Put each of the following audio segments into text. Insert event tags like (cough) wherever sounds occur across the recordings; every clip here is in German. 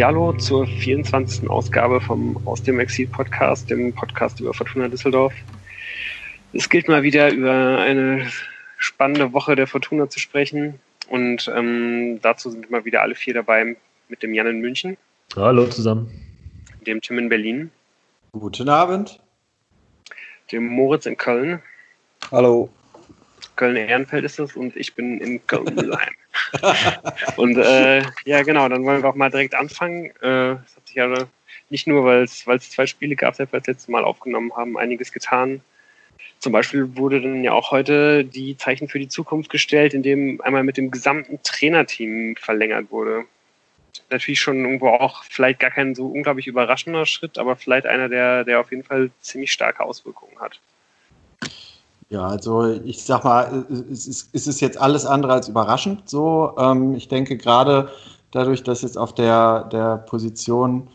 Ja, hallo zur 24. Ausgabe vom Aus dem Exil Podcast, dem Podcast über Fortuna Düsseldorf. Es gilt mal wieder über eine spannende Woche der Fortuna zu sprechen. Und ähm, dazu sind mal wieder alle vier dabei mit dem Jan in München. Hallo zusammen. Dem Tim in Berlin. Guten Abend. Dem Moritz in Köln. Hallo. Köln-Ehrenfeld ist es und ich bin in Köln-Mülheim. (laughs) (laughs) und äh, ja, genau, dann wollen wir auch mal direkt anfangen. Äh, es hat sich ja nicht nur, weil es zwei Spiele gab, seit wir das letzte Mal aufgenommen haben, einiges getan. Zum Beispiel wurde dann ja auch heute die Zeichen für die Zukunft gestellt, indem einmal mit dem gesamten Trainerteam verlängert wurde. Natürlich schon irgendwo auch vielleicht gar kein so unglaublich überraschender Schritt, aber vielleicht einer, der, der auf jeden Fall ziemlich starke Auswirkungen hat. Ja, also ich sag mal, es ist, es ist jetzt alles andere als überraschend so. Ähm, ich denke gerade dadurch, dass jetzt auf der, der Position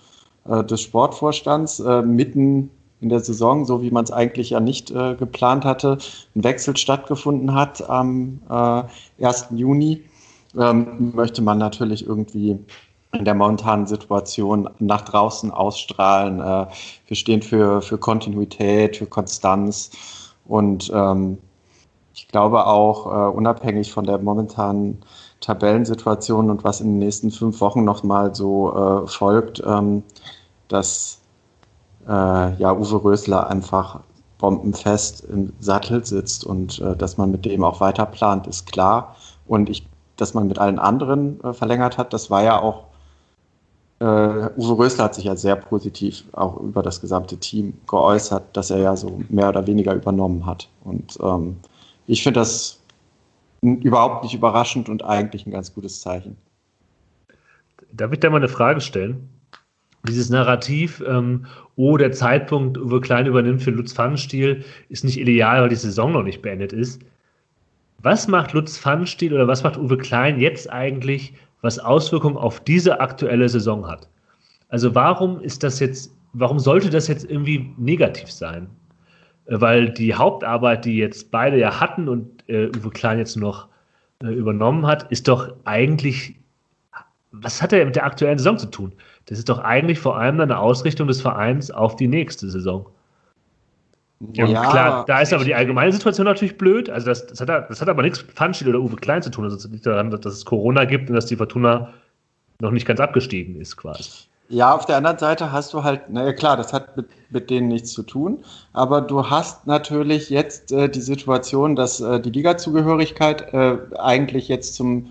äh, des Sportvorstands äh, mitten in der Saison, so wie man es eigentlich ja nicht äh, geplant hatte, ein Wechsel stattgefunden hat am äh, 1. Juni, ähm, möchte man natürlich irgendwie in der momentanen Situation nach draußen ausstrahlen. Äh, wir stehen für, für Kontinuität, für Konstanz und ähm, ich glaube auch, äh, unabhängig von der momentanen Tabellensituation und was in den nächsten fünf Wochen nochmal so äh, folgt, ähm, dass äh, ja, Uwe Rösler einfach bombenfest im Sattel sitzt und äh, dass man mit dem auch weiter plant, ist klar. Und ich, dass man mit allen anderen äh, verlängert hat, das war ja auch Uwe Rösler hat sich ja sehr positiv auch über das gesamte Team geäußert, dass er ja so mehr oder weniger übernommen hat. Und ähm, ich finde das überhaupt nicht überraschend und eigentlich ein ganz gutes Zeichen. Darf ich da mal eine Frage stellen? Dieses Narrativ, ähm, oh, der Zeitpunkt, Uwe Klein übernimmt für Lutz Pfannenstiel, ist nicht ideal, weil die Saison noch nicht beendet ist. Was macht Lutz Pfannenstiel oder was macht Uwe Klein jetzt eigentlich, was Auswirkungen auf diese aktuelle Saison hat. Also warum ist das jetzt, warum sollte das jetzt irgendwie negativ sein? Äh, weil die Hauptarbeit, die jetzt beide ja hatten und äh, Uwe Klein jetzt noch äh, übernommen hat, ist doch eigentlich, was hat er mit der aktuellen Saison zu tun? Das ist doch eigentlich vor allem eine Ausrichtung des Vereins auf die nächste Saison. Ja, ja, klar, da ist aber die allgemeine Situation natürlich blöd. Also das, das, hat, das hat aber nichts mit Pfandschild oder Uwe Klein zu tun. Also es liegt daran, dass es Corona gibt und dass die Fortuna noch nicht ganz abgestiegen ist quasi. Ja, auf der anderen Seite hast du halt, naja klar, das hat mit, mit denen nichts zu tun, aber du hast natürlich jetzt äh, die Situation, dass äh, die Ligazugehörigkeit äh, eigentlich jetzt zum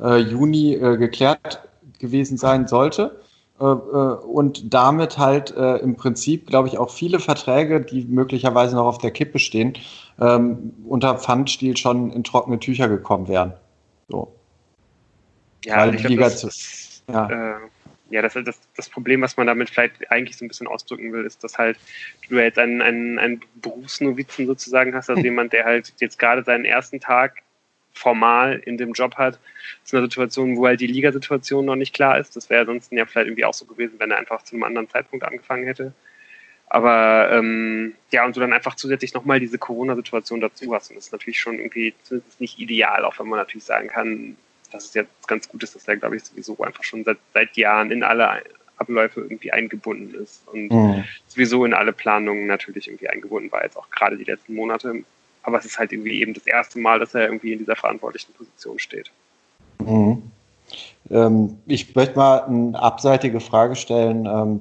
äh, Juni äh, geklärt gewesen sein sollte. Äh, äh, und damit halt äh, im Prinzip, glaube ich, auch viele Verträge, die möglicherweise noch auf der Kippe stehen, ähm, unter Pfandstil schon in trockene Tücher gekommen wären. So. Ja, Weil die Liga das, zu, ja. Äh, ja, das ist das, das Problem, was man damit vielleicht eigentlich so ein bisschen ausdrücken will, ist, dass halt du jetzt einen, einen, einen Berufsnovizen sozusagen hast, also hm. jemand, der halt jetzt gerade seinen ersten Tag formal in dem Job hat, zu einer Situation, wo halt die Ligasituation noch nicht klar ist. Das wäre sonst ja vielleicht irgendwie auch so gewesen, wenn er einfach zu einem anderen Zeitpunkt angefangen hätte. Aber ähm, ja, und du dann einfach zusätzlich nochmal diese Corona-Situation dazu hast. Und das ist natürlich schon irgendwie zumindest nicht ideal, auch wenn man natürlich sagen kann, dass es jetzt ganz gut ist, dass er, glaube ich, sowieso einfach schon seit, seit Jahren in alle Abläufe irgendwie eingebunden ist und mhm. sowieso in alle Planungen natürlich irgendwie eingebunden war, jetzt auch gerade die letzten Monate aber es ist halt irgendwie eben das erste Mal, dass er irgendwie in dieser verantwortlichen Position steht. Mhm. Ähm, ich möchte mal eine abseitige Frage stellen. Ähm,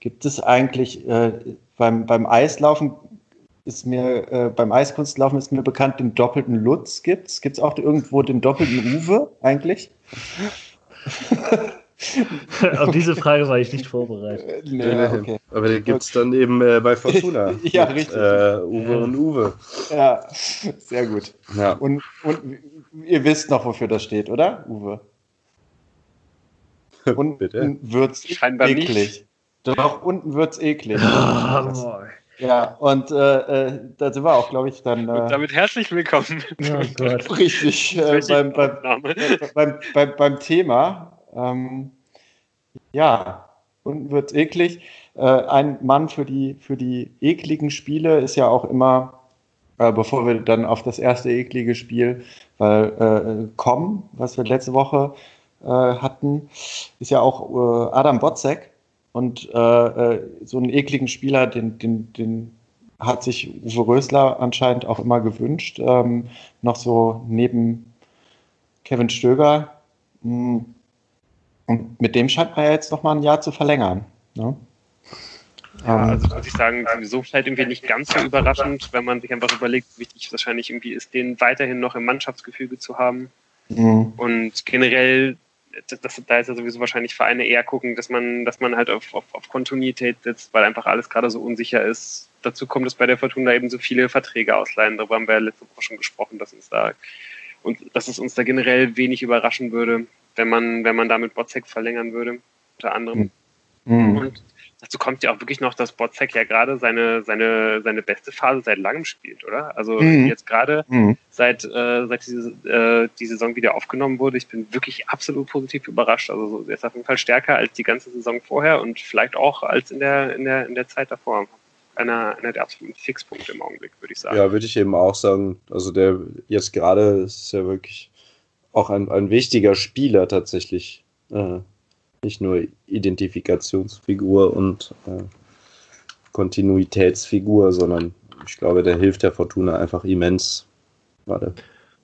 gibt es eigentlich äh, beim, beim Eislaufen ist mir, äh, beim Eiskunstlaufen ist mir bekannt, den doppelten Lutz gibt es. Gibt es auch irgendwo den doppelten Uwe eigentlich? (laughs) (laughs) Auf diese Frage war ich nicht vorbereitet. Nee, okay. Aber den gibt es dann eben äh, bei Fortuna. (laughs) ja, mit, richtig. Äh, Uwe und Uwe. Ja, sehr gut. Ja. Und, und ihr wisst noch, wofür das steht, oder? Uwe. (laughs) Und Bitte? wird's Scheinbar eklig. Nicht. Doch, unten wird's eklig. Oh, ja, und äh, äh, da sind wir auch, glaube ich, dann. Äh, damit herzlich willkommen. Oh richtig, äh, beim, beim, beim, beim, beim Thema. Ähm, ja, unten wird es eklig. Äh, ein Mann für die, für die ekligen Spiele ist ja auch immer, äh, bevor wir dann auf das erste eklige Spiel weil, äh, kommen, was wir letzte Woche äh, hatten, ist ja auch äh, Adam Botzek. Und äh, äh, so einen ekligen Spieler, den, den, den hat sich Uwe Rösler anscheinend auch immer gewünscht. Ähm, noch so neben Kevin Stöger. Hm. Und mit dem scheint man ja jetzt noch mal ein Jahr zu verlängern. Ne? Ja, ähm, also muss ich sagen, sowieso vielleicht irgendwie nicht ganz so überraschend, wenn man sich einfach überlegt, wie wichtig es wahrscheinlich irgendwie ist, den weiterhin noch im Mannschaftsgefüge zu haben. Mhm. Und generell, das, das, da ist ja sowieso wahrscheinlich Vereine eher gucken, dass man, dass man halt auf, auf, auf Kontinuität setzt, weil einfach alles gerade so unsicher ist. Dazu kommt es bei der Fortuna eben so viele Verträge ausleihen. Darüber haben wir ja letzte Woche schon gesprochen, dass uns da und dass es uns da generell wenig überraschen würde, wenn man, wenn man damit Botzek verlängern würde, unter anderem. Mhm. Und Dazu kommt ja auch wirklich noch, dass Botzek ja gerade seine, seine, seine beste Phase seit langem spielt, oder? Also mhm. jetzt gerade mhm. seit, äh, seit diese, äh, die Saison wieder aufgenommen wurde, ich bin wirklich absolut positiv überrascht. Also er ist auf jeden Fall stärker als die ganze Saison vorher und vielleicht auch als in der, in der, in der Zeit davor. Einer, einer der absoluten Fixpunkte im Augenblick, würde ich sagen. Ja, würde ich eben auch sagen. Also der jetzt gerade ist ja wirklich auch ein, ein wichtiger Spieler tatsächlich. Äh, nicht nur Identifikationsfigur und äh, Kontinuitätsfigur, sondern ich glaube, der hilft der Fortuna einfach immens gerade.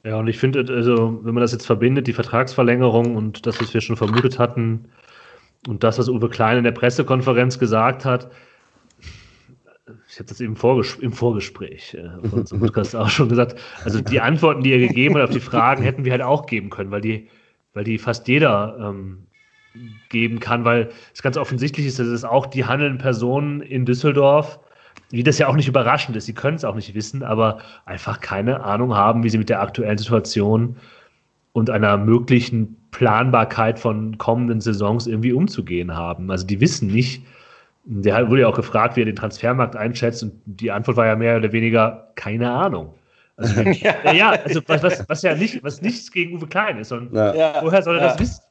Ja, und ich finde, also, wenn man das jetzt verbindet, die Vertragsverlängerung und das, was wir schon vermutet hatten, und das, was Uwe Klein in der Pressekonferenz gesagt hat, ich habe das eben Vorges im Vorgespräch äh, von unserem Podcast auch schon gesagt, also die Antworten, die er gegeben hat auf die Fragen, hätten wir halt auch geben können, weil die, weil die fast jeder ähm, geben kann, weil es ganz offensichtlich ist, dass es auch die handelnden Personen in Düsseldorf, wie das ja auch nicht überraschend ist, sie können es auch nicht wissen, aber einfach keine Ahnung haben, wie sie mit der aktuellen Situation und einer möglichen Planbarkeit von kommenden Saisons irgendwie umzugehen haben. Also die wissen nicht, der wurde ja auch gefragt, wie er den Transfermarkt einschätzt und die Antwort war ja mehr oder weniger keine Ahnung. Also, (laughs) ja. ja, also was, was, was, ja nicht, was nichts gegen Uwe Klein ist, sondern ja. woher soll er ja. das wissen?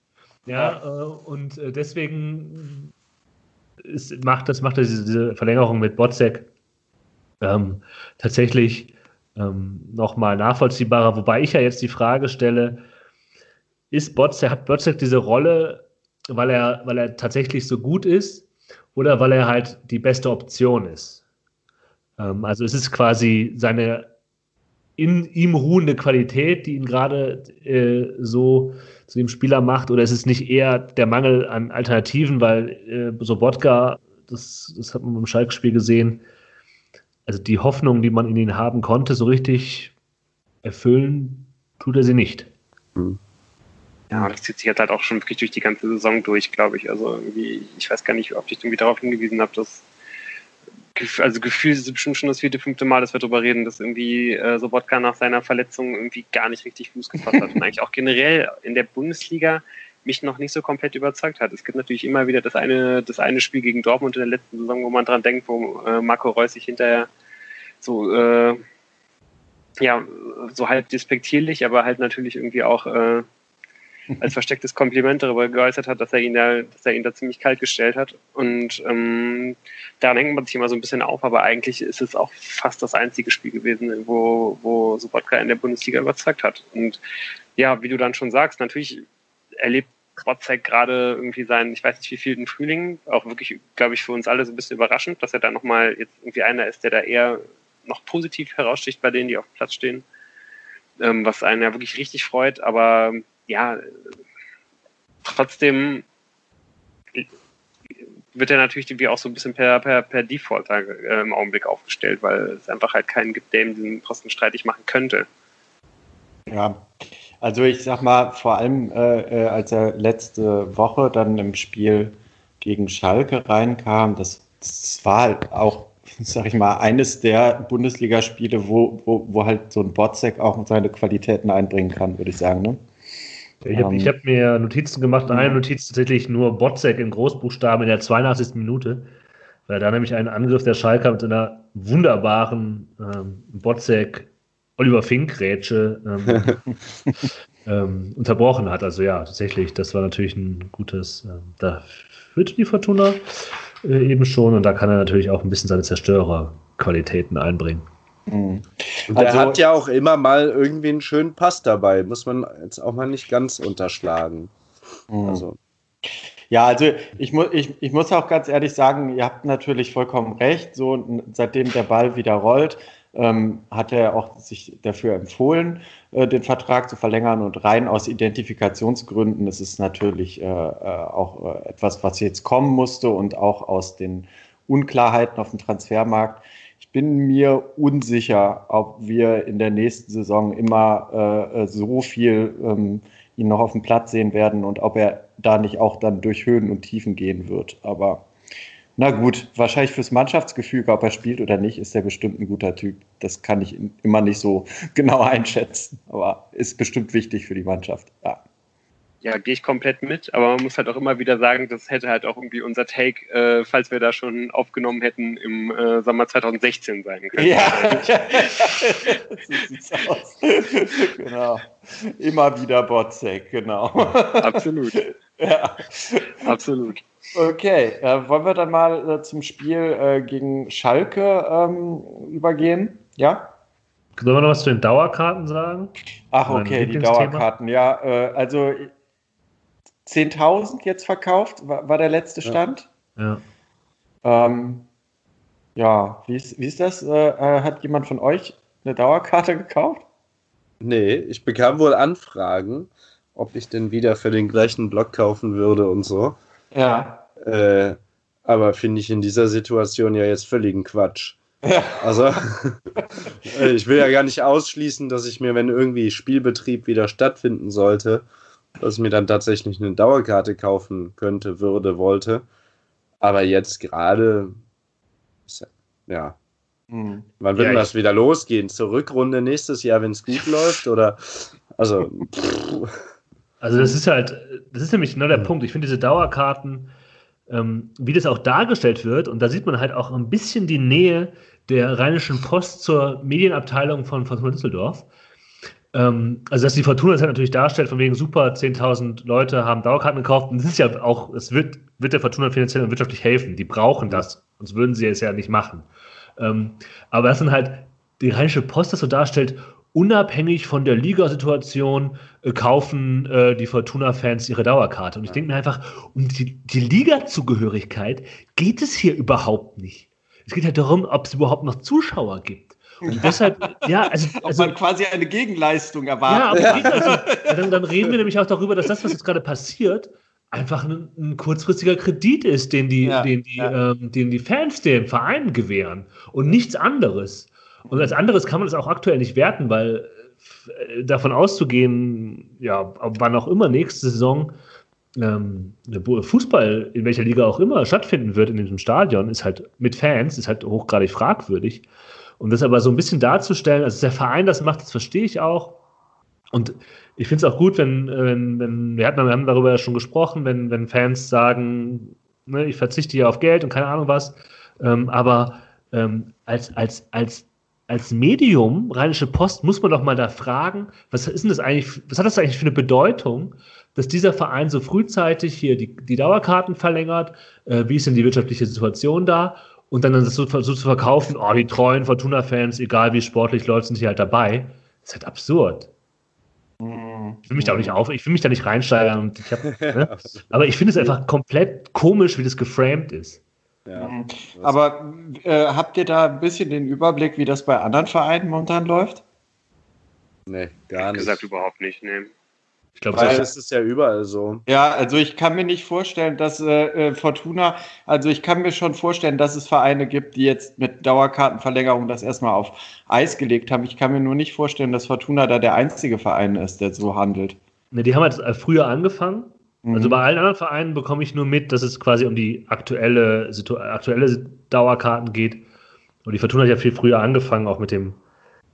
Ja, äh, und äh, deswegen ist, macht das macht diese, diese Verlängerung mit Botzek ähm, tatsächlich ähm, nochmal nachvollziehbarer. Wobei ich ja jetzt die Frage stelle, ist Botzek, hat Botzek diese Rolle, weil er, weil er tatsächlich so gut ist oder weil er halt die beste Option ist? Ähm, also es ist quasi seine in ihm ruhende Qualität, die ihn gerade äh, so zu dem Spieler macht? Oder ist es nicht eher der Mangel an Alternativen, weil äh, Sobotka, das, das hat man beim Schalke-Spiel gesehen, also die Hoffnung, die man in ihn haben konnte, so richtig erfüllen, tut er sie nicht. Mhm. Ja, das zieht sich jetzt halt auch schon wirklich durch die ganze Saison durch, glaube ich. Also irgendwie, ich weiß gar nicht, ob ich irgendwie darauf hingewiesen habe, dass also Gefühl ist bestimmt schon das vierte, fünfte Mal, dass wir darüber reden, dass irgendwie äh, Sobotka nach seiner Verletzung irgendwie gar nicht richtig Fuß gefasst hat. Und eigentlich auch generell in der Bundesliga mich noch nicht so komplett überzeugt hat. Es gibt natürlich immer wieder das eine, das eine Spiel gegen Dortmund in der letzten Saison, wo man dran denkt, wo äh, Marco Reus sich hinterher so, äh, ja, so halb despektierlich, aber halt natürlich irgendwie auch äh, als verstecktes Kompliment darüber geäußert hat, dass er ihn da, dass er ihn da ziemlich kalt gestellt hat. Und ähm, daran hängt man sich immer so ein bisschen auf, aber eigentlich ist es auch fast das einzige Spiel gewesen, wo, wo Sobotka in der Bundesliga überzeugt hat. Und ja, wie du dann schon sagst, natürlich erlebt Botzek gerade irgendwie seinen, ich weiß nicht wie viel, Frühling, auch wirklich, glaube ich, für uns alle so ein bisschen überraschend, dass er da nochmal jetzt irgendwie einer ist, der da eher noch positiv heraussticht bei denen, die auf dem Platz stehen. Ähm, was einen ja wirklich richtig freut, aber ja, trotzdem wird er natürlich irgendwie auch so ein bisschen per, per, per Default äh, im Augenblick aufgestellt, weil es einfach halt keinen gibt, der ihm diesen Posten streitig machen könnte. Ja, also ich sag mal, vor allem äh, äh als er letzte Woche dann im Spiel gegen Schalke reinkam, das, das war halt auch, (laughs) sag ich mal, eines der Bundesligaspiele, wo, wo, wo halt so ein Botzek auch seine Qualitäten einbringen kann, würde ich sagen. Ne? Ich habe um, hab mir Notizen gemacht, eine. Notiz tatsächlich nur Botzek in Großbuchstaben in der 82. Minute, weil da nämlich einen Angriff der Schalker mit einer wunderbaren ähm, Botzek Oliver Fink-Rätsche ähm, (laughs) ähm, unterbrochen hat. Also ja, tatsächlich, das war natürlich ein gutes, ähm, da führte die Fortuna äh, eben schon und da kann er natürlich auch ein bisschen seine Zerstörerqualitäten einbringen. Mhm. Also, er hat ja auch immer mal irgendwie einen schönen Pass dabei, muss man jetzt auch mal nicht ganz unterschlagen. Mhm. Also. Ja, also ich, mu ich, ich muss auch ganz ehrlich sagen, ihr habt natürlich vollkommen recht. So, seitdem der Ball wieder rollt, ähm, hat er auch sich dafür empfohlen, äh, den Vertrag zu verlängern. Und rein aus Identifikationsgründen ist es natürlich äh, äh auch äh, etwas, was jetzt kommen musste und auch aus den Unklarheiten auf dem Transfermarkt. Bin mir unsicher, ob wir in der nächsten Saison immer äh, äh so viel ähm, ihn noch auf dem Platz sehen werden und ob er da nicht auch dann durch Höhen und Tiefen gehen wird. Aber na gut, wahrscheinlich fürs Mannschaftsgefüge, ob er spielt oder nicht, ist er bestimmt ein guter Typ. Das kann ich immer nicht so (laughs) genau einschätzen, aber ist bestimmt wichtig für die Mannschaft. Ja ja, gehe ich komplett mit, aber man muss halt auch immer wieder sagen, das hätte halt auch irgendwie unser Take, äh, falls wir da schon aufgenommen hätten, im äh, Sommer 2016 sein können. Ja, (laughs) so sieht's aus. genau. Immer wieder Botzek, genau. Absolut. Ja. Absolut. Okay, äh, wollen wir dann mal äh, zum Spiel äh, gegen Schalke ähm, übergehen? Ja? Sollen wir noch was zu den Dauerkarten sagen? Ach, okay, die Dauerkarten. Ja, äh, also 10.000 jetzt verkauft, war, war, der letzte Stand. Ja. Ähm, ja, wie ist, wie ist das? Äh, äh, hat jemand von euch eine Dauerkarte gekauft? Nee, ich bekam wohl Anfragen, ob ich denn wieder für den gleichen Block kaufen würde und so. Ja. Äh, aber finde ich in dieser Situation ja jetzt völligen Quatsch. Ja. Also, (laughs) ich will ja gar nicht ausschließen, dass ich mir, wenn irgendwie Spielbetrieb wieder stattfinden sollte, dass ich mir dann tatsächlich eine Dauerkarte kaufen könnte, würde, wollte. Aber jetzt gerade, ja. Hm. Wann wird ja, das wieder losgehen? Zur Rückrunde nächstes Jahr, wenn es gut (laughs) läuft? Oder, also. Also, das ist halt, das ist nämlich genau der hm. Punkt. Ich finde diese Dauerkarten, ähm, wie das auch dargestellt wird, und da sieht man halt auch ein bisschen die Nähe der Rheinischen Post zur Medienabteilung von Fortuna Düsseldorf. Ähm, also, dass die Fortuna das halt natürlich darstellt, von wegen super, 10.000 Leute haben Dauerkarten gekauft. Und das ist ja auch, es wird, wird der Fortuna finanziell und wirtschaftlich helfen. Die brauchen das, sonst würden sie es ja nicht machen. Ähm, aber das sind halt die Rheinische Post das so darstellt, unabhängig von der Ligasituation äh, kaufen äh, die Fortuna-Fans ihre Dauerkarte. Und ich denke mir einfach, um die, die Liga-Zugehörigkeit geht es hier überhaupt nicht. Es geht halt darum, ob es überhaupt noch Zuschauer gibt. Und deshalb, ja, also, (laughs) also. Ob man quasi eine Gegenleistung erwartet. Ja, aber (laughs) also, dann, dann, reden wir nämlich auch darüber, dass das, was jetzt gerade passiert, einfach ein, ein kurzfristiger Kredit ist, den die, ja, den, die, ja. ähm, den die Fans dem Verein gewähren und nichts anderes. Und als anderes kann man das auch aktuell nicht werten, weil äh, davon auszugehen, ja, wann auch immer nächste Saison ähm, Fußball in welcher Liga auch immer stattfinden wird in diesem Stadion, ist halt mit Fans, ist halt hochgradig fragwürdig. Und das aber so ein bisschen darzustellen, also der Verein das macht, das verstehe ich auch. Und ich finde es auch gut, wenn, wenn, wenn wir, hatten, wir haben darüber ja schon gesprochen, wenn, wenn Fans sagen, ne, ich verzichte hier auf Geld und keine Ahnung was. Ähm, aber ähm, als, als, als, als Medium, Rheinische Post, muss man doch mal da fragen, was ist denn das eigentlich, was hat das eigentlich für eine Bedeutung, dass dieser Verein so frühzeitig hier die, die Dauerkarten verlängert? Äh, wie ist denn die wirtschaftliche Situation da? Und dann das so, so zu verkaufen, oh, die treuen Fortuna-Fans, egal wie sportlich läuft, sind hier halt dabei, ist halt absurd. Ich will mich da auch nicht auf, ich will mich da nicht reinsteigern und ich hab, (laughs) ne? aber ich finde es einfach komplett komisch, wie das geframed ist. Ja. Mhm. Aber äh, habt ihr da ein bisschen den Überblick, wie das bei anderen Vereinen momentan läuft? Nee, gar nicht. gesagt überhaupt nicht, nee. Ich glaube, das ist ja überall so. Ja, also ich kann mir nicht vorstellen, dass äh, äh, Fortuna, also ich kann mir schon vorstellen, dass es Vereine gibt, die jetzt mit Dauerkartenverlängerung das erstmal auf Eis gelegt haben. Ich kann mir nur nicht vorstellen, dass Fortuna da der einzige Verein ist, der so handelt. Ne, die haben halt äh, früher angefangen. Mhm. Also bei allen anderen Vereinen bekomme ich nur mit, dass es quasi um die aktuelle, aktuelle Dauerkarten geht. Und die Fortuna hat ja viel früher angefangen, auch mit dem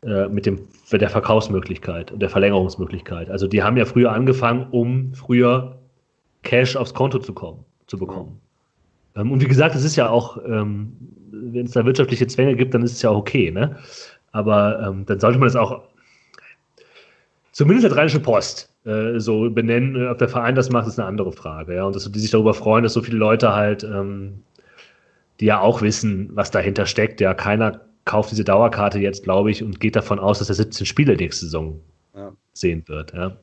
mit, dem, mit der Verkaufsmöglichkeit und der Verlängerungsmöglichkeit. Also die haben ja früher angefangen, um früher Cash aufs Konto zu kommen, zu bekommen. Ähm, und wie gesagt, es ist ja auch, ähm, wenn es da wirtschaftliche Zwänge gibt, dann ist es ja auch okay, ne? Aber ähm, dann sollte man es auch zumindest als Rheinische Post äh, so benennen. Ob der Verein das macht, ist eine andere Frage. Ja? Und dass die sich darüber freuen, dass so viele Leute halt, ähm, die ja auch wissen, was dahinter steckt, ja, keiner kauft diese Dauerkarte jetzt, glaube ich, und geht davon aus, dass er 17 Spiele nächste Saison ja. sehen wird. Ja.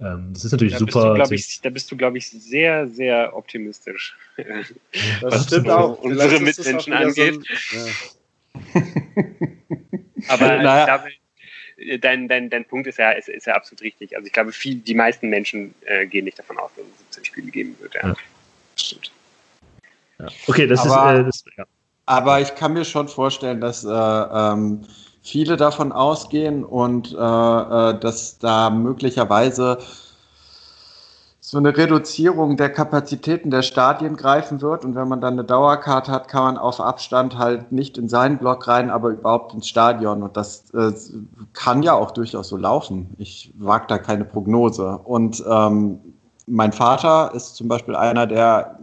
Ähm, das ist natürlich da super. Bist du, ich, da bist du, glaube ich, sehr, sehr optimistisch. Das stimmt auch. Unsere Mitmenschen angeht. So ein, ja. Aber (laughs) naja. ich glaube, dein, dein, dein Punkt ist ja, ist, ist ja absolut richtig. Also ich glaube, viel, die meisten Menschen äh, gehen nicht davon aus, dass es 17 Spiele geben wird. Ja. stimmt. Ja. Okay, das aber, ist. Äh, das, ja. Aber ich kann mir schon vorstellen, dass äh, ähm, viele davon ausgehen und äh, äh, dass da möglicherweise so eine Reduzierung der Kapazitäten der Stadien greifen wird. Und wenn man dann eine Dauerkarte hat, kann man auf Abstand halt nicht in seinen Block rein, aber überhaupt ins Stadion. Und das äh, kann ja auch durchaus so laufen. Ich wage da keine Prognose. Und ähm, mein Vater ist zum Beispiel einer, der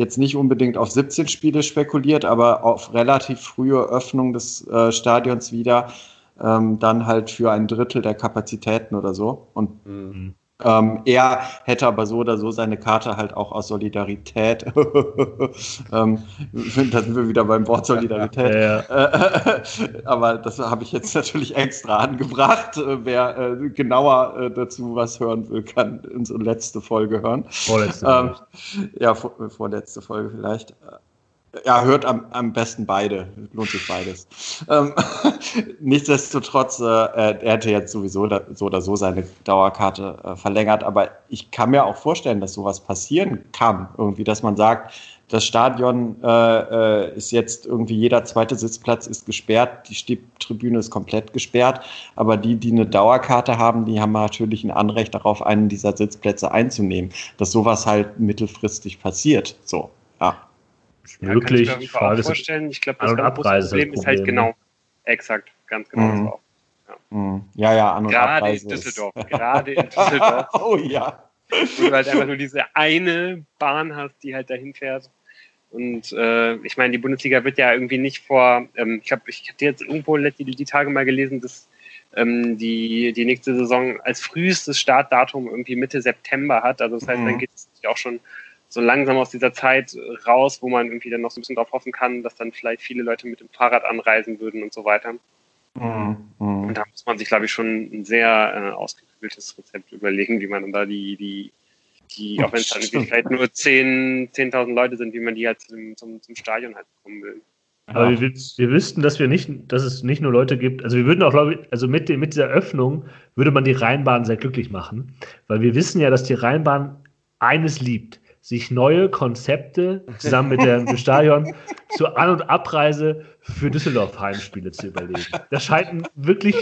jetzt nicht unbedingt auf 17 Spiele spekuliert, aber auf relativ frühe Öffnung des äh, Stadions wieder, ähm, dann halt für ein Drittel der Kapazitäten oder so. Und mhm. Ähm, er hätte aber so oder so seine Karte halt auch aus Solidarität. (laughs) ähm, da sind wir wieder beim Wort Solidarität. (laughs) Ja, ja. (laughs) aber das habe ich jetzt natürlich extra angebracht. Äh, wer äh, genauer äh, dazu was hören will, kann unsere letzte Folge hören. Vorletzte Folge. Ähm, ja, vor, vorletzte Folge vielleicht. Ja, hört am, am besten beide. Lohnt sich beides. Ähm, (laughs) nichtsdestotrotz, äh, er hätte jetzt sowieso da, so oder so seine Dauerkarte äh, verlängert. Aber ich kann mir auch vorstellen, dass sowas passieren kann. Irgendwie, dass man sagt, das Stadion äh, äh ist jetzt irgendwie jeder zweite Sitzplatz ist gesperrt, die Stiebtribüne ist komplett gesperrt. Aber die, die eine Dauerkarte haben, die haben natürlich ein Anrecht darauf, einen dieser Sitzplätze einzunehmen. Dass sowas halt mittelfristig passiert. So, ja. Möglich. Ja, ich mir vorstellen. Ich glaube, das Problem, Problem ist halt genau, exakt, ganz genau mhm. das auch. Ja, mhm. ja, ja An- und Gerade Abreise in Düsseldorf. Gerade in (laughs) Düsseldorf. oh ja. Wo du halt einfach nur diese eine Bahn hast, die halt dahin fährt. Und äh, ich meine, die Bundesliga wird ja irgendwie nicht vor, ähm, ich habe ich hab jetzt irgendwo die, die Tage mal gelesen, dass ähm, die, die nächste Saison als frühestes Startdatum irgendwie Mitte September hat. Also das heißt, mhm. dann geht es auch schon so langsam aus dieser Zeit raus, wo man irgendwie dann noch so ein bisschen darauf hoffen kann, dass dann vielleicht viele Leute mit dem Fahrrad anreisen würden und so weiter. Mhm. mhm. Und da muss man sich, glaube ich, schon ein sehr äh, ausgeklügeltes Rezept überlegen, wie man dann da die, die, die auch wenn es dann vielleicht nur 10.000 10 Leute sind, wie man die halt zum, zum, zum Stadion halt bekommen will. Aber ja. wir, wir wüssten, dass wir nicht, dass es nicht nur Leute gibt, also wir würden auch, glaube ich, also mit, dem, mit dieser Öffnung würde man die Rheinbahn sehr glücklich machen, weil wir wissen ja, dass die Rheinbahn eines liebt, sich neue Konzepte zusammen mit dem Stadion zur An- und Abreise für Düsseldorf Heimspiele zu überlegen. Das scheint wirklich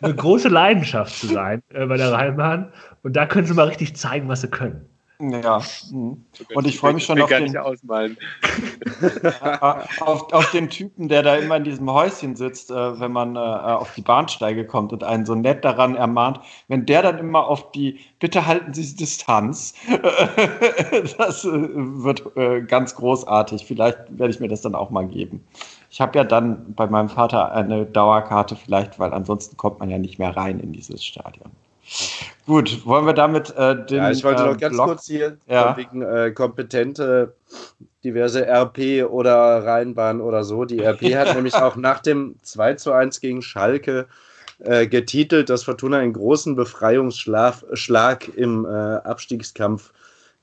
eine große Leidenschaft zu sein äh, bei der Rheinbahn. Und da können sie mal richtig zeigen, was sie können. Ja, mhm. und ich freue mich schon auf den, auf, auf, den Typen, der da immer in diesem Häuschen sitzt, äh, wenn man äh, auf die Bahnsteige kommt und einen so nett daran ermahnt, wenn der dann immer auf die Bitte halten Sie Distanz, (laughs) das äh, wird ganz großartig. Vielleicht werde ich mir das dann auch mal geben. Ich habe ja dann bei meinem Vater eine Dauerkarte vielleicht, weil ansonsten kommt man ja nicht mehr rein in dieses Stadion. Gut, wollen wir damit äh, den. Ja, ich wollte äh, noch ganz Blog kurz hier ja. wegen äh, kompetente diverse RP oder Rheinbahn oder so. Die RP (laughs) hat nämlich auch nach dem 2 zu 1 gegen Schalke äh, getitelt, dass Fortuna einen großen Befreiungsschlag im äh, Abstiegskampf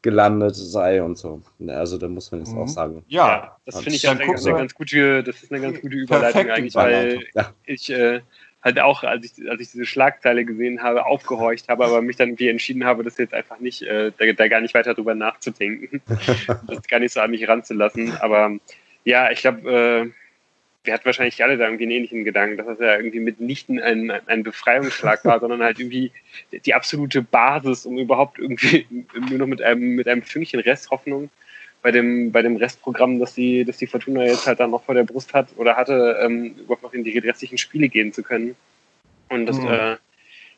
gelandet sei und so. Also da muss man jetzt mhm. auch sagen. Ja, ja das finde ich eine, eine, ganz gute, das ist eine ganz gute Überleitung eigentlich, weil ja. ich äh, halt auch, als ich, als ich diese Schlagzeile gesehen habe, aufgehorcht habe, aber mich dann irgendwie entschieden habe, das jetzt einfach nicht, äh, da, da, gar nicht weiter drüber nachzudenken, (laughs) das gar nicht so an mich ranzulassen. Aber ja, ich glaube, äh, wir hatten wahrscheinlich alle da irgendwie einen ähnlichen Gedanken, dass das ja irgendwie mitnichten ein, ein Befreiungsschlag war, sondern halt irgendwie die absolute Basis, um überhaupt irgendwie (laughs) nur noch mit einem, mit einem Fünkchen Resthoffnung bei dem, bei dem Restprogramm, das die, das die Fortuna jetzt halt dann noch vor der Brust hat oder hatte, ähm, überhaupt noch in die restlichen Spiele gehen zu können. Und das, mhm. äh,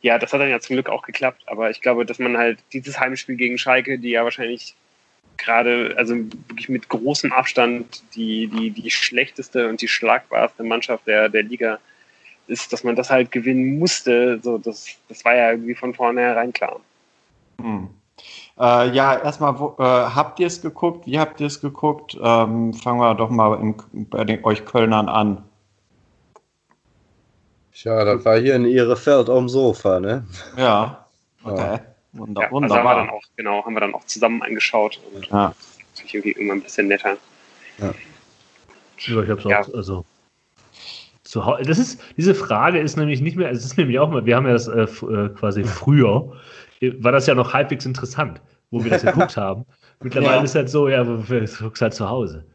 ja, das hat dann ja zum Glück auch geklappt. Aber ich glaube, dass man halt dieses Heimspiel gegen Schalke, die ja wahrscheinlich gerade, also wirklich mit großem Abstand die, die, die schlechteste und die schlagbarste Mannschaft der, der Liga ist, dass man das halt gewinnen musste. So, das, das war ja irgendwie von vornherein klar. Mhm. Äh, ja, erstmal, wo, äh, habt ihr es geguckt? Wie habt ihr es geguckt? Ähm, fangen wir doch mal in, bei den, euch Kölnern an. Tja, das war hier in Ihrefeld am Sofa, ne? Ja. (laughs) Okay. Wunder, ja, wunderbar. Also haben wir dann auch, genau, haben wir dann auch zusammen angeschaut und ja. natürlich irgendwie immer ein bisschen netter. Ja. Ich habe es auch, also zu das ist, diese Frage ist nämlich nicht mehr, es ist nämlich auch mal, wir haben ja das äh, äh quasi früher, war das ja noch halbwegs interessant, wo wir das (laughs) geguckt haben. Mittlerweile ja. ist halt so, ja, du guckst halt zu Hause.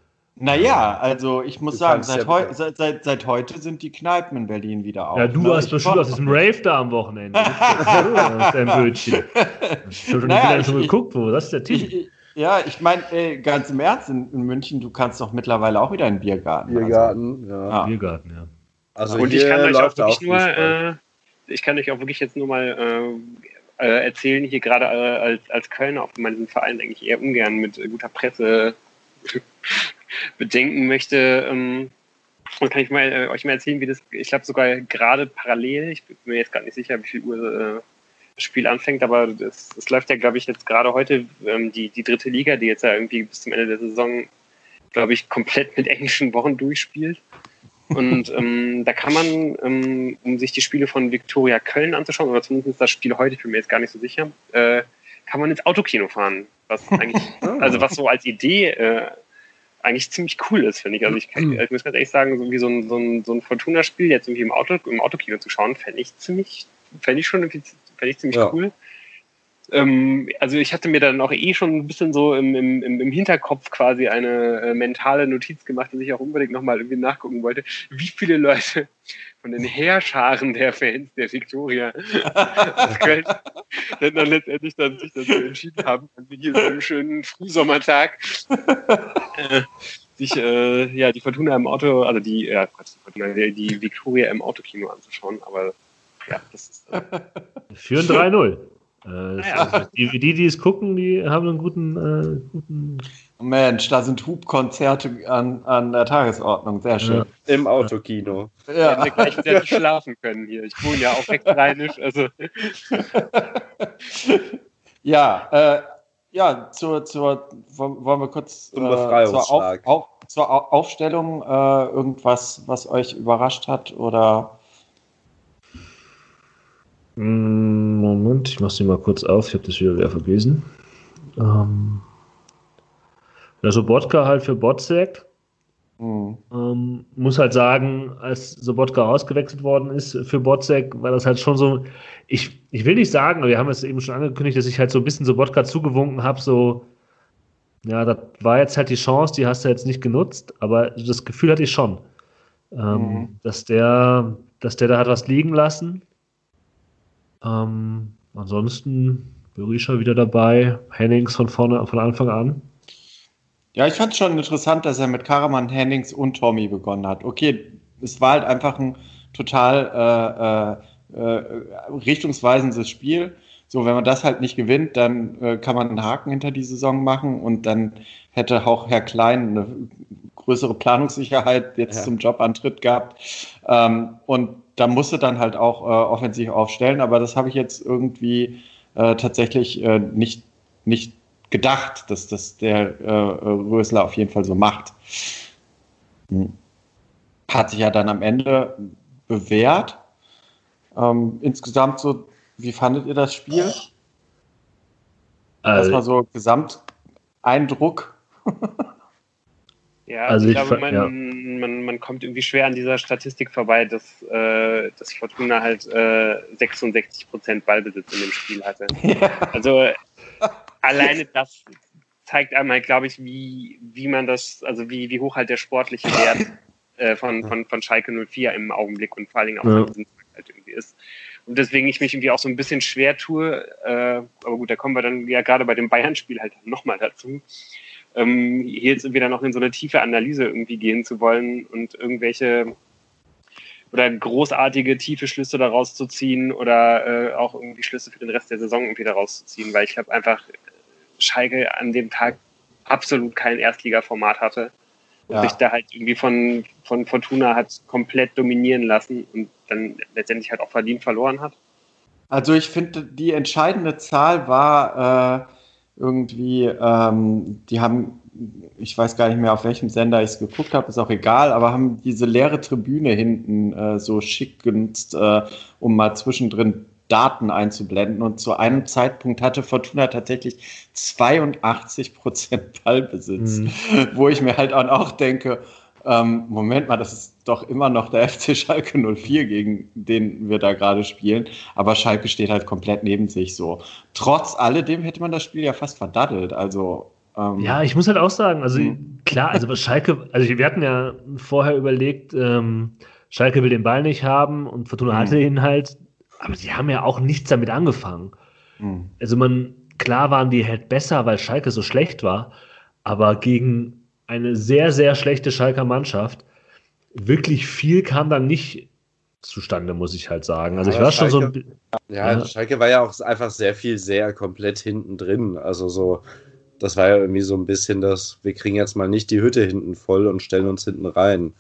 Naja, also ich muss du sagen, seit, ja heu seit, seit, seit, heute sind die Kneipen in Berlin wieder auf. Ja, du ne? hast bestimmt aus diesem Rave da am Wochenende. (laughs) Dein Bötchen. (laughs) Ich habe schon naja, schon geguckt, wo, das ist der Team. Ich, ja, ich meine, ganz im Ernst, in, in, München, du kannst doch mittlerweile auch wieder in den Biergarten. Biergarten, also. ja. ja. Biergarten, ja. Also und ich kann euch auch wirklich nur, äh, ich kann euch auch wirklich jetzt nur mal äh, äh erzählen, hier gerade äh, als, als Kölner, auf meinen Verein eigentlich eher ungern mit guter Presse (laughs) bedenken möchte. Ähm, und kann ich mal, äh, euch mal erzählen, wie das, ich glaube sogar gerade parallel, ich bin mir jetzt gar nicht sicher, wie viel Uhr das Spiel anfängt, aber es, läuft ja, glaube ich, jetzt gerade heute ähm, die, die dritte Liga, die jetzt ja irgendwie bis zum Ende der Saison, glaube ich, komplett mit englischen Wochen durchspielt. Und ähm, da kann man, ähm, um sich die Spiele von Viktoria Köln anzuschauen, oder zumindest das Spiel heute, ich bin mir jetzt gar nicht so sicher, äh, kann man ins Autokino fahren. Was eigentlich, (laughs) ah. also was so als Idee äh, eigentlich ziemlich cool ist, finde ich. Also ich, kann, ich muss ganz ehrlich sagen, so wie so ein, so ein, so ein Fortuna-Spiel jetzt irgendwie im, Auto, im Autokino zu schauen, fände ich ziemlich, fände ich schon fände ich ziemlich ja. cool. Ähm, also ich hatte mir dann auch eh schon ein bisschen so im, im, im Hinterkopf quasi eine äh, mentale Notiz gemacht, dass ich auch unbedingt nochmal irgendwie nachgucken wollte, wie viele Leute von den Heerscharen der Fans der Victoria Köln (laughs) dann, dann letztendlich dann sich dazu entschieden haben, hier so einen schönen Frühsommertag äh, sich äh, ja die Fortuna im Auto, also die, ja, die, Fortuna, die, die Victoria im Autokino anzuschauen, aber ja, das ist. Äh, Führen 3-0. Äh, ja. die, die, die es gucken, die haben einen guten, äh, guten Mensch, da sind Hubkonzerte an, an der Tagesordnung. Sehr schön. Ja. Im Autokino. Ja. Hätten wir gleich wieder nicht schlafen können hier. Ich wohne ja auch wegreinisch. Also. (laughs) ja, äh, ja, zur, zur, wollen wir kurz äh, zur, auf, auf, zur Aufstellung äh, irgendwas, was euch überrascht hat oder Moment, ich mache sie mal kurz auf. Ich habe das wieder, wieder vergessen. Ähm, der Sobotka halt für Botzek. Mhm. Ähm, muss halt sagen, als Sobotka ausgewechselt worden ist für Botzek, war das halt schon so. Ich, ich will nicht sagen, wir haben es eben schon angekündigt, dass ich halt so ein bisschen Sobotka zugewunken habe, so. Ja, das war jetzt halt die Chance, die hast du jetzt nicht genutzt, aber das Gefühl hatte ich schon, ähm, mhm. dass der, dass der da hat was liegen lassen. Ähm, ansonsten Berisha wieder dabei, Hennings von vorne von Anfang an. Ja, ich fand es schon interessant, dass er mit Karaman, Hennings und Tommy begonnen hat. Okay, es war halt einfach ein total äh, äh, äh, richtungsweisendes Spiel. So, wenn man das halt nicht gewinnt, dann äh, kann man einen Haken hinter die Saison machen und dann hätte auch Herr Klein eine größere Planungssicherheit jetzt ja. zum Jobantritt gehabt. Ähm, und da musste dann halt auch äh, offensiv aufstellen, aber das habe ich jetzt irgendwie äh, tatsächlich äh, nicht, nicht gedacht, dass das der äh, Rösler auf jeden Fall so macht. Hm. Hat sich ja dann am Ende bewährt. Ähm, insgesamt so, wie fandet ihr das Spiel? Also, Erstmal so Gesamteindruck. (laughs) Ja, also ich, ich glaube, man, ja. man, man kommt irgendwie schwer an dieser Statistik vorbei, dass, äh, dass Fortuna halt äh, 66% Ballbesitz in dem Spiel hatte. (laughs) Ja. Also alleine das zeigt einmal, glaube ich, wie, wie man das, also wie, wie hoch halt der sportliche Wert äh, von, von, von Schalke 04 im Augenblick und vor allen Dingen auch ja. in halt irgendwie ist. Und deswegen ich mich irgendwie auch so ein bisschen schwer tue, äh, aber gut, da kommen wir dann ja gerade bei dem Bayern-Spiel halt nochmal dazu, ähm, hier jetzt wieder noch in so eine tiefe Analyse irgendwie gehen zu wollen und irgendwelche oder großartige tiefe Schlüsse daraus zu ziehen oder äh, auch irgendwie Schlüsse für den Rest der Saison irgendwie daraus zu ziehen, weil ich habe einfach Schalke an dem Tag absolut kein Erstliga-Format hatte und ja. sich da halt irgendwie von, von Fortuna hat komplett dominieren lassen und dann letztendlich halt auch verdient verloren hat. Also ich finde, die entscheidende Zahl war äh, irgendwie, ähm, die haben, ich weiß gar nicht mehr, auf welchem Sender ich es geguckt habe, ist auch egal, aber haben diese leere Tribüne hinten äh, so schick genutzt, äh, um mal zwischendrin Daten einzublenden. Und zu einem Zeitpunkt hatte Fortuna tatsächlich 82 Prozent Ballbesitz, mhm. wo ich mir halt auch denke, ähm, Moment mal, das ist doch immer noch der (laughs) FC Schalke 04, gegen den wir da gerade spielen. Aber Schalke steht halt komplett neben sich so. Trotz alledem hätte man das Spiel ja fast verdaddelt. Also. Ähm, ja, ich muss halt auch sagen, also mhm. klar, also Schalke, also wir hatten ja vorher überlegt, ähm, Schalke will den Ball nicht haben und Fortuna mhm. hatte ihn halt, aber sie haben ja auch nichts damit angefangen. Mhm. Also man, klar waren die halt besser, weil Schalke so schlecht war, aber gegen eine sehr, sehr schlechte Schalker Mannschaft. Wirklich viel kam dann nicht zustande, muss ich halt sagen. Also ich war Schalke, schon so ein ja, ja, Schalke war ja auch einfach sehr viel, sehr komplett hinten drin. Also so, das war ja irgendwie so ein bisschen das, wir kriegen jetzt mal nicht die Hütte hinten voll und stellen uns hinten rein.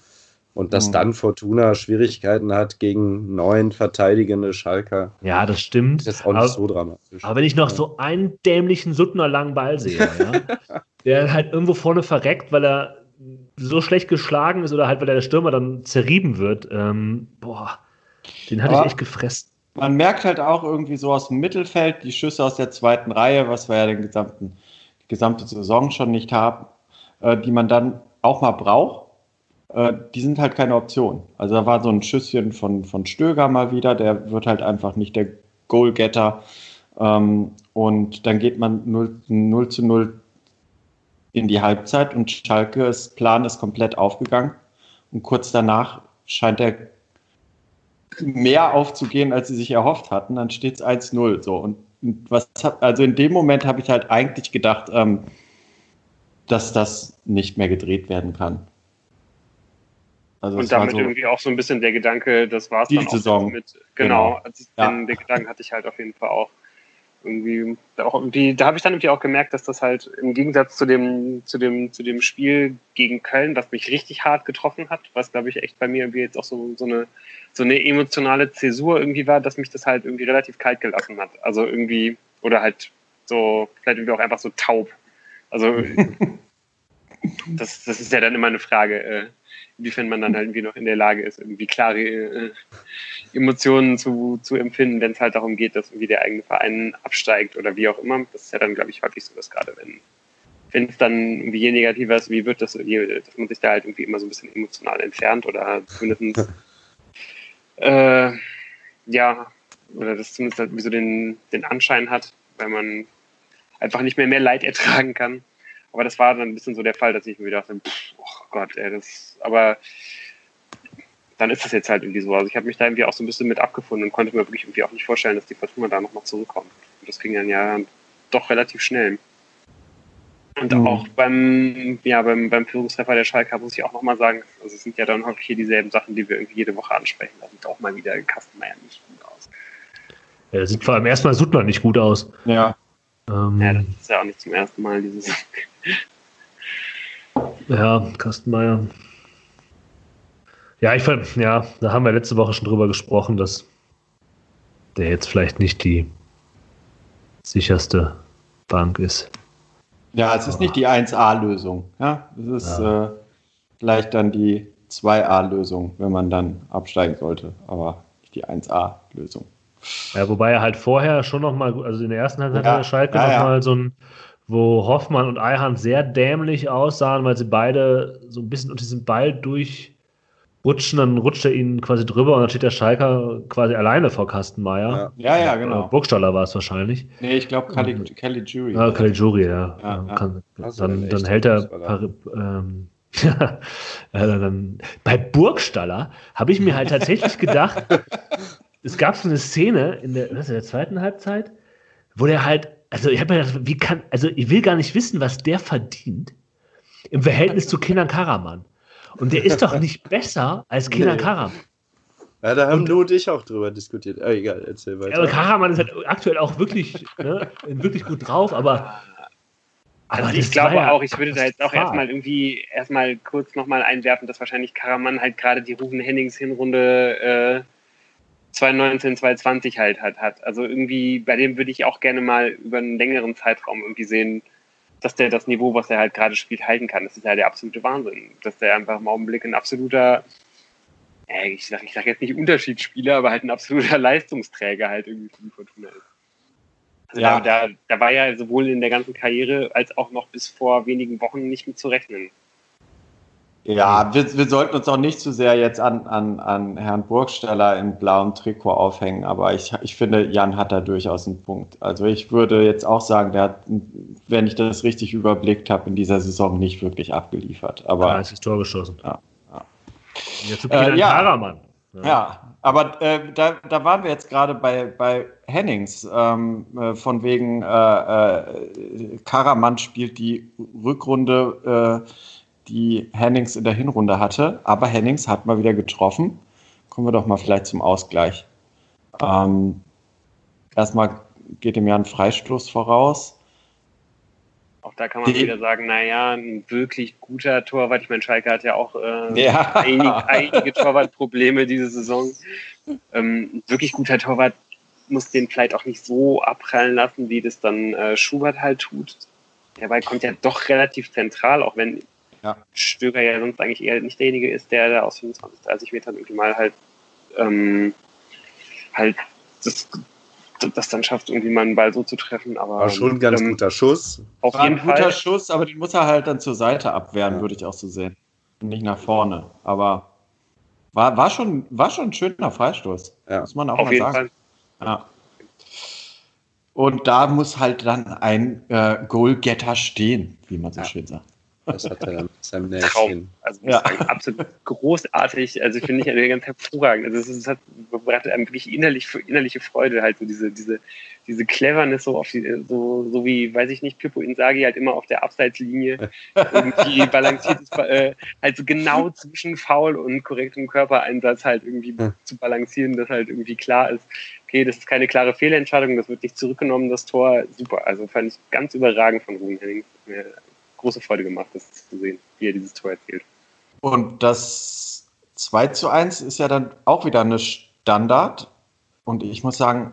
Und dass mhm. dann Fortuna Schwierigkeiten hat gegen neun verteidigende Schalker. Ja, das stimmt. Das ist auch nicht aber, so dramatisch. Aber wenn ich noch so einen dämlichen Suttner langen Ball sehe, ja, (laughs) der halt irgendwo vorne verreckt, weil er so schlecht geschlagen ist oder halt, weil der Stürmer dann zerrieben wird. Ähm, boah, den hatte Aber ich echt gefressen. Man merkt halt auch irgendwie so aus dem Mittelfeld die Schüsse aus der zweiten Reihe, was wir ja den gesamten, die gesamte Saison schon nicht haben, äh, die man dann auch mal braucht. Äh, die sind halt keine Option. Also da war so ein Schüsschen von, von Stöger mal wieder, der wird halt einfach nicht der Goalgetter. Ähm, und dann geht man 0, 0 zu 0 in die Halbzeit und Schalkes Plan ist komplett aufgegangen. Und kurz danach scheint er mehr aufzugehen, als sie sich erhofft hatten. Dann steht es 1-0. So. Und was also in dem Moment habe ich halt eigentlich gedacht, ähm, dass das nicht mehr gedreht werden kann. Also und damit so irgendwie auch so ein bisschen der Gedanke, das war es dann auch Saison. mit. Genau, genau. Also ja. den, den Gedanken hatte ich halt auf jeden Fall auch irgendwie auch irgendwie, da habe ich dann irgendwie auch gemerkt, dass das halt im Gegensatz zu dem, zu dem, zu dem Spiel gegen Köln, was mich richtig hart getroffen hat, was glaube ich echt bei mir irgendwie jetzt auch so, so eine, so eine emotionale Zäsur irgendwie war, dass mich das halt irgendwie relativ kalt gelassen hat. Also irgendwie, oder halt so, vielleicht irgendwie auch einfach so taub. Also, (laughs) das, das ist ja dann immer eine Frage, äh, inwiefern man dann halt irgendwie noch in der Lage ist, irgendwie klare äh, Emotionen zu, zu empfinden, wenn es halt darum geht, dass irgendwie der eigene Verein absteigt oder wie auch immer. Das ist ja dann, glaube ich, häufig so, dass gerade wenn wenn es dann irgendwie je negativer ist, wie wird das, dass man sich da halt irgendwie immer so ein bisschen emotional entfernt oder zumindest (laughs) äh, ja, oder das zumindest halt wie so den, den Anschein hat, weil man einfach nicht mehr mehr Leid ertragen kann. Aber das war dann ein bisschen so der Fall, dass ich mir dachte, oh Gott, ey, das, aber dann ist das jetzt halt irgendwie so. Also ich habe mich da irgendwie auch so ein bisschen mit abgefunden und konnte mir wirklich irgendwie auch nicht vorstellen, dass die Fortuna da nochmal zurückkommt. Und das ging dann ja doch relativ schnell. Und mhm. auch beim, ja, beim, beim Führungstreffer der Schalke muss ich auch nochmal sagen, also es sind ja dann häufig hier dieselben Sachen, die wir irgendwie jede Woche ansprechen. Da sieht auch mal wieder Kastenmeier nicht gut aus. Ja, sieht vor allem erstmal Suttner nicht gut aus. Ja. Ähm, ja, das ist ja auch nicht zum ersten Mal dieses (laughs) ja, Kastenmeier. Ja, ich fand, ja, da haben wir letzte Woche schon drüber gesprochen, dass der jetzt vielleicht nicht die sicherste Bank ist. Ja, es ist nicht die 1A-Lösung. Ja, es ist ja. äh, vielleicht dann die 2A-Lösung, wenn man dann absteigen sollte, aber nicht die 1A-Lösung. Ja, wobei er halt vorher schon nochmal, also in der ersten Halbzeit ja, hat der Schalke ja, nochmal ja. so ein wo Hoffmann und Eihahn sehr dämlich aussahen, weil sie beide so ein bisschen unter diesem Ball durchrutschen, dann rutscht er ihnen quasi drüber und dann steht der Schalker quasi alleine vor Kastenmeier. Ja, ja, ja genau. Äh, Burgstaller war es wahrscheinlich. Nee, ich glaube Kelly, Kelly Jury. Ah, Kelly Jury, ja. ja, ja. Kann, dann, dann hält er ähm, (laughs) ja, dann, bei Burgstaller habe ich mir halt tatsächlich gedacht, (laughs) es gab so eine Szene in der, was, in der zweiten Halbzeit, wo der halt also ich habe mir gedacht, wie kann, also ich will gar nicht wissen, was der verdient im Verhältnis zu Kindern Karaman. Und der ist doch (laughs) nicht besser als Kindern nee. Karaman. Ja, da haben und, du und ich auch drüber diskutiert. Oh, egal, erzähl weiter. aber Karaman ist halt aktuell auch wirklich, ne, wirklich gut drauf, aber. Also ich glaube ja auch, ich würde da jetzt auch erstmal irgendwie erstmal kurz nochmal einwerfen, dass wahrscheinlich Karaman halt gerade die Rufen Hennings Hinrunde äh, 2019, 2020 halt hat, hat. Also irgendwie, bei dem würde ich auch gerne mal über einen längeren Zeitraum irgendwie sehen, dass der das Niveau, was er halt gerade spielt, halten kann. Das ist ja der absolute Wahnsinn. Dass der einfach im Augenblick ein absoluter äh, ich sage ich sag jetzt nicht Unterschiedsspieler, aber halt ein absoluter (laughs) Leistungsträger halt irgendwie für die Fortuna ist. Also ja. da, da, da war ja sowohl in der ganzen Karriere als auch noch bis vor wenigen Wochen nicht mit zu rechnen. Ja, wir, wir sollten uns auch nicht zu sehr jetzt an, an, an Herrn Burgsteller im blauen Trikot aufhängen, aber ich, ich finde, Jan hat da durchaus einen Punkt. Also ich würde jetzt auch sagen, der hat, wenn ich das richtig überblickt habe, in dieser Saison nicht wirklich abgeliefert. Aber, ja, ist das Tor geschossen. Ja, ja. Jetzt äh, ja, Karaman. Ja. ja, aber äh, da, da waren wir jetzt gerade bei, bei Hennings, ähm, äh, von wegen äh, äh Karaman spielt die Rückrunde äh, die Hennings in der Hinrunde hatte. Aber Hennings hat mal wieder getroffen. Kommen wir doch mal vielleicht zum Ausgleich. Ähm, erstmal geht ihm ja ein Freistoß voraus. Auch da kann man die, wieder sagen, naja, ein wirklich guter Torwart. Ich meine, Schalke hat ja auch äh, ja. einige, einige Torwartprobleme diese Saison. Ähm, ein wirklich guter Torwart muss den vielleicht auch nicht so abprallen lassen, wie das dann äh, Schubert halt tut. Der Ball kommt ja doch relativ zentral, auch wenn ja. Stöger ja sonst eigentlich eher nicht derjenige ist, der da aus 25, 30 Metern irgendwie mal halt, ähm, halt das, das dann schafft, irgendwie mal einen Ball so zu treffen. Aber War schon ein ganz ähm, guter Schuss. Auf War jeden ein guter Fall. Schuss, aber den muss er halt dann zur Seite abwehren, ja. würde ich auch so sehen. Und nicht nach vorne. Aber war, war, schon, war schon ein schöner Freistoß. Ja. Muss man auch Auf mal sagen. Fall. Ja. Und da muss halt dann ein äh, Goalgetter stehen, wie man so ja. schön sagt. Das hat er mit seinem Traum. Also ja. sagen, absolut großartig. Also finde ich ganz hervorragend. Also es, hat bereitet einem wirklich innerlich, innerliche Freude, halt so diese, diese, diese Cleverness so auf die, so, so wie, weiß ich nicht, Pippo Insagi halt immer auf der Abseitslinie (laughs) irgendwie balanciert ist, äh, halt so genau zwischen faul und korrektem Körpereinsatz halt irgendwie ja. zu balancieren, dass halt irgendwie klar ist, okay, das ist keine klare Fehlentscheidung, das wird nicht zurückgenommen, das Tor, super. Also fand ich ganz überragend von Ruben Hennings große Freude gemacht, das zu sehen, wie er dieses Tor erzielt. Und das 2 zu 1 ist ja dann auch wieder eine Standard. Und ich muss sagen,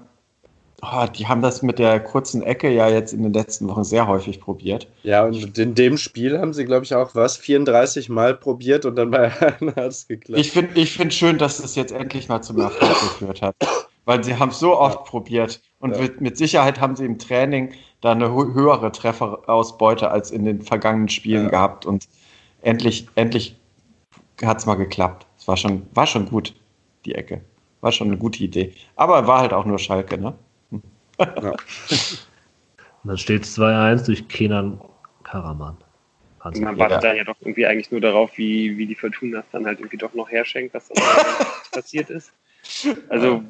oh, die haben das mit der kurzen Ecke ja jetzt in den letzten Wochen sehr häufig probiert. Ja, und in dem Spiel haben sie, glaube ich, auch was, 34 Mal probiert und dann bei einer hat es geklappt. Ich finde ich find schön, dass es jetzt endlich mal zum Erfolg geführt hat. Weil sie haben es so oft ja. probiert. Und ja. mit Sicherheit haben sie im Training da eine höhere Trefferausbeute als in den vergangenen Spielen ja. gehabt. Und endlich, endlich hat es mal geklappt. Es war schon, war schon gut, die Ecke. War schon eine gute Idee. Aber war halt auch nur Schalke, ne? Ja. (laughs) Und dann steht es 2-1 durch Kenan Karaman. Man wartet dann ja doch irgendwie eigentlich nur darauf, wie, wie die Fortuna dann halt irgendwie doch noch herschenkt, was dann (laughs) passiert ist. Also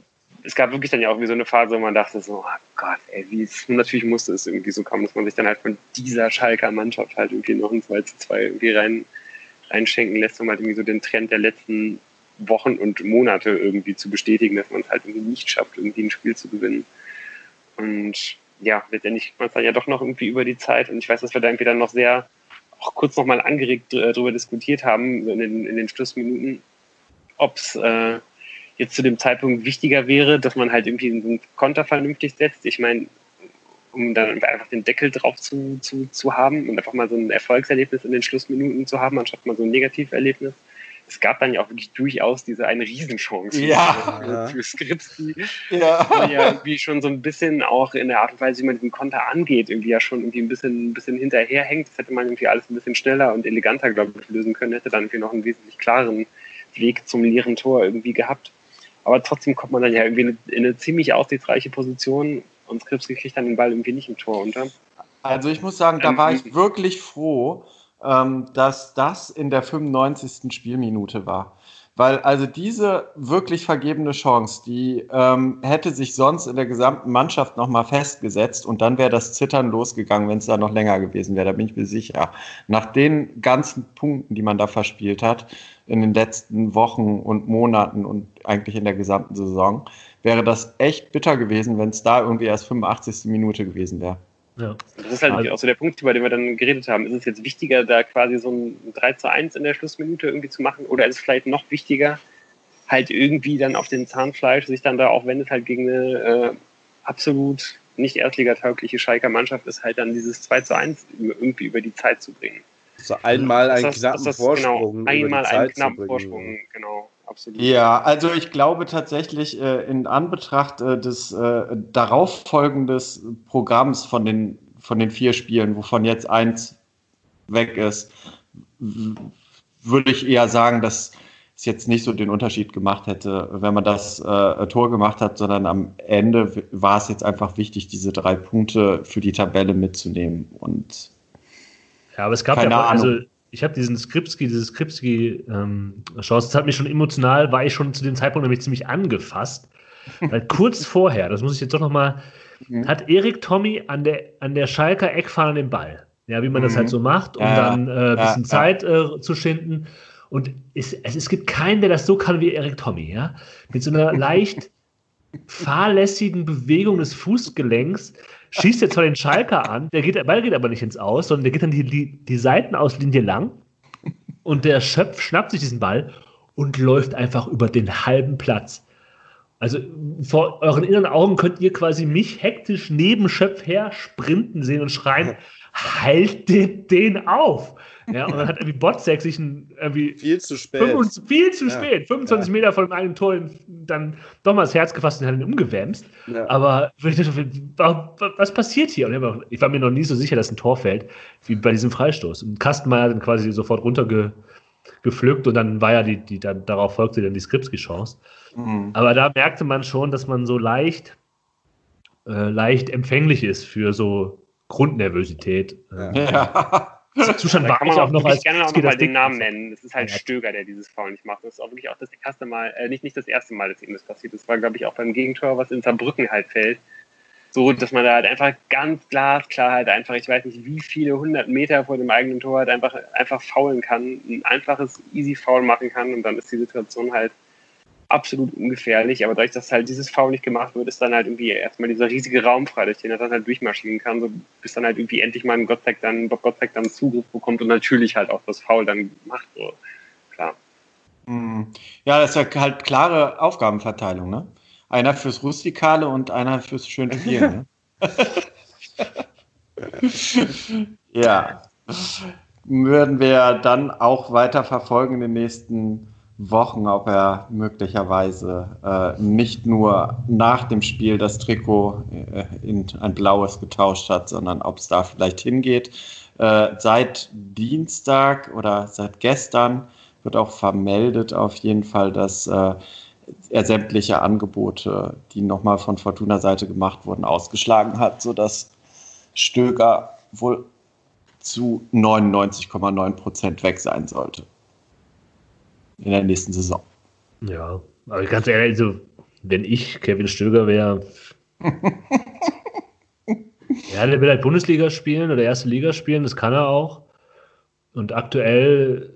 es gab wirklich dann ja auch wie so eine Phase, wo man dachte so, oh Gott, ey, wie es, natürlich musste es irgendwie so kommen, dass man sich dann halt von dieser Schalker Mannschaft halt irgendwie noch ein 2 zu 2 irgendwie rein, reinschenken lässt, um halt irgendwie so den Trend der letzten Wochen und Monate irgendwie zu bestätigen, dass man es halt irgendwie nicht schafft, irgendwie ein Spiel zu gewinnen. Und ja, letztendlich kriegt man es dann ja doch noch irgendwie über die Zeit und ich weiß, dass wir da irgendwie dann noch sehr, auch kurz nochmal angeregt darüber diskutiert haben, in den, in den Schlussminuten, ob es äh, jetzt zu dem Zeitpunkt wichtiger wäre, dass man halt irgendwie einen Konter vernünftig setzt. Ich meine, um dann einfach den Deckel drauf zu, zu, zu haben und einfach mal so ein Erfolgserlebnis in den Schlussminuten zu haben, anstatt mal so ein Negativerlebnis. Es gab dann ja auch wirklich durchaus diese eine Riesenchance ja. für, für Skripski, ja. ja irgendwie schon so ein bisschen auch in der Art und Weise, wie man diesen Konter angeht, irgendwie ja schon irgendwie ein bisschen, ein bisschen hinterherhängt. Das hätte man irgendwie alles ein bisschen schneller und eleganter, glaube ich, lösen können, hätte dann irgendwie noch einen wesentlich klareren Weg zum leeren Tor irgendwie gehabt. Aber trotzdem kommt man dann ja irgendwie in eine, ziemlich aussichtsreiche Position und Skripski kriegt dann den Ball irgendwie nicht im Tor unter. Also ich muss sagen, da ähm, war ich wirklich froh, ähm, dass das in der 95. Spielminute war. Weil also diese wirklich vergebene Chance, die ähm, hätte sich sonst in der gesamten Mannschaft nochmal festgesetzt und dann wäre das Zittern losgegangen, wenn es da noch länger gewesen wäre, da bin ich mir sicher. Nach den ganzen Punkten, die man da verspielt hat, in den letzten Wochen und Monaten und eigentlich in der gesamten Saison, wäre das echt bitter gewesen, wenn es da irgendwie erst 85. Minute gewesen wäre. Ja. Das ist halt also, auch so der Punkt, über den wir dann geredet haben. Ist es jetzt wichtiger, da quasi so ein 3 zu 1 in der Schlussminute irgendwie zu machen? Oder ist es vielleicht noch wichtiger, halt irgendwie dann auf den Zahnfleisch sich dann da, auch wenn es halt gegen eine äh, absolut nicht erstligataugliche Schalker Mannschaft ist, halt dann dieses 2 zu 1 irgendwie über die Zeit zu bringen. So einmal einen das, knappen das, das, Vorsprung. Genau, einmal einen knappen Vorsprung, genau. Absolut. Ja, also ich glaube tatsächlich äh, in Anbetracht äh, des äh, darauffolgenden Programms von den, von den vier Spielen, wovon jetzt eins weg ist, würde ich eher sagen, dass es jetzt nicht so den Unterschied gemacht hätte, wenn man das äh, Tor gemacht hat, sondern am Ende war es jetzt einfach wichtig, diese drei Punkte für die Tabelle mitzunehmen. Und ja, aber es gab ja, also ich habe diesen Skripski, diese Skripski-Chance, ähm, das hat mich schon emotional, war ich schon zu dem Zeitpunkt nämlich ziemlich angefasst. Weil (laughs) kurz vorher, das muss ich jetzt doch nochmal, mhm. hat Erik Tommy an der, an der Schalker Eckfahne den Ball. Ja, wie man mhm. das halt so macht, um ja, dann äh, ein bisschen ja, Zeit äh, zu schinden. Und es, es, es gibt keinen, der das so kann wie Erik Tommy, ja. Mit so einer (laughs) leicht fahrlässigen Bewegung des Fußgelenks schießt jetzt zwar den Schalker an, der, geht, der Ball geht aber nicht ins Aus, sondern der geht dann die, die, die Seitenauslinie lang und der Schöpf schnappt sich diesen Ball und läuft einfach über den halben Platz. Also vor euren inneren Augen könnt ihr quasi mich hektisch neben Schöpf her sprinten sehen und schreien, haltet den auf! Ja, und dann hat irgendwie Botzek sich ein, irgendwie viel zu spät, 25, viel zu ja. spät, 25 ja. Meter von dem eigenen Tor dann doch mal das Herz gefasst und hat ihn umgewämst. Ja. Aber was passiert hier? Und ich war mir noch nie so sicher, dass ein Tor fällt, wie bei diesem Freistoß. Und Kastenmeier hat dann quasi sofort runtergepflückt und dann war ja die, die dann, darauf folgte dann die Skripski-Chance. Mhm. Aber da merkte man schon, dass man so leicht, äh, leicht empfänglich ist für so Grundnervosität. Ja. Zustand war ich auch noch als gerne auch noch mal den Namen nennen. Das ist halt ja. Stöger, der dieses Foul nicht macht. Das ist auch wirklich auch das erste Mal, äh, nicht, nicht das erste Mal, dass ihm das passiert. Das war, glaube ich, auch beim Gegentor, was in Saarbrücken halt fällt. So, dass man da halt einfach ganz glasklar halt einfach, ich weiß nicht, wie viele hundert Meter vor dem eigenen Tor halt einfach, einfach faulen kann, ein einfaches Easy Foul machen kann und dann ist die Situation halt absolut ungefährlich, aber dadurch, dass halt dieses Foul nicht gemacht wird, ist dann halt irgendwie erstmal dieser riesige Raum frei, durch den er dann halt durchmarschieren kann, so bis dann halt irgendwie endlich mal ein Gottek dann, Gottek dann Zugriff bekommt und natürlich halt auch das Foul dann macht, so. Klar. Hm. Ja, das ist ja halt klare Aufgabenverteilung, ne? Einer fürs Rustikale und einer fürs schöne Spielen, ne? (laughs) ja. Würden wir dann auch weiter verfolgen in den nächsten Wochen, ob er möglicherweise äh, nicht nur nach dem Spiel das Trikot äh, in ein blaues getauscht hat, sondern ob es da vielleicht hingeht. Äh, seit Dienstag oder seit gestern wird auch vermeldet auf jeden Fall, dass äh, er sämtliche Angebote, die nochmal von Fortuna Seite gemacht wurden, ausgeschlagen hat, sodass Stöger wohl zu 99,9 Prozent weg sein sollte in der nächsten Saison. Ja, aber ganz ehrlich, also, wenn ich Kevin Stöger wäre, (laughs) ja, der will halt Bundesliga spielen oder erste Liga spielen, das kann er auch. Und aktuell,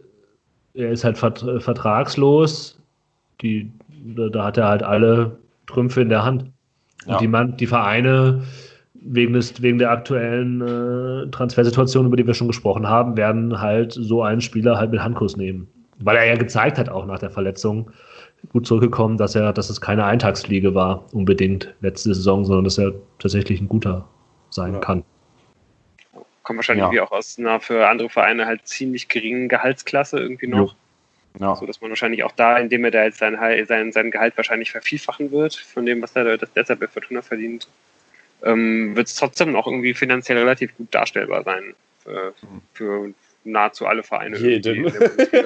er ist halt vertragslos. Die, da hat er halt alle Trümpfe in der Hand. Ja. Und die, Mann, die Vereine, wegen, des, wegen der aktuellen äh, Transfersituation, über die wir schon gesprochen haben, werden halt so einen Spieler halt mit Handkuss nehmen weil er ja gezeigt hat, auch nach der Verletzung, gut zurückgekommen, dass er, dass es keine Eintagsfliege war, unbedingt letzte Saison, sondern dass er tatsächlich ein guter sein ja. kann. Kommt wahrscheinlich ja. auch aus einer für andere Vereine halt ziemlich geringen Gehaltsklasse irgendwie noch. Ja. So dass man wahrscheinlich auch da, indem er da jetzt sein, sein, sein Gehalt wahrscheinlich vervielfachen wird, von dem, was er das deshalb bei Fortuna verdient, ähm, wird es trotzdem auch irgendwie finanziell relativ gut darstellbar sein für, für, nahezu alle Vereine. Jeden.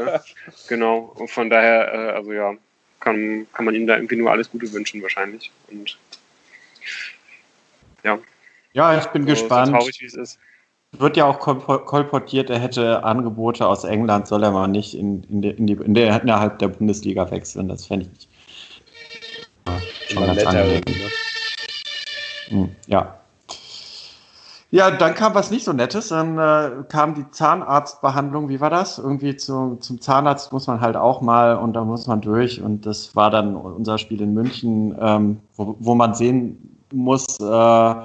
(laughs) genau. Und von daher, äh, also ja, kann, kann man ihm da irgendwie nur alles Gute wünschen wahrscheinlich. Und ja. Ja, ich bin so, gespannt. So traurig, wie es ist. Wird ja auch kolportiert, er hätte Angebote aus England, soll er mal nicht in, in, die, in, die, in der, innerhalb der Bundesliga wechseln. Das fände ich ja, schon ganz angenehm. Ne? Hm, ja. Ja, dann kam was nicht so Nettes. Dann äh, kam die Zahnarztbehandlung. Wie war das? Irgendwie zu, zum Zahnarzt muss man halt auch mal und da muss man durch. Und das war dann unser Spiel in München, ähm, wo, wo, man sehen muss, äh, äh,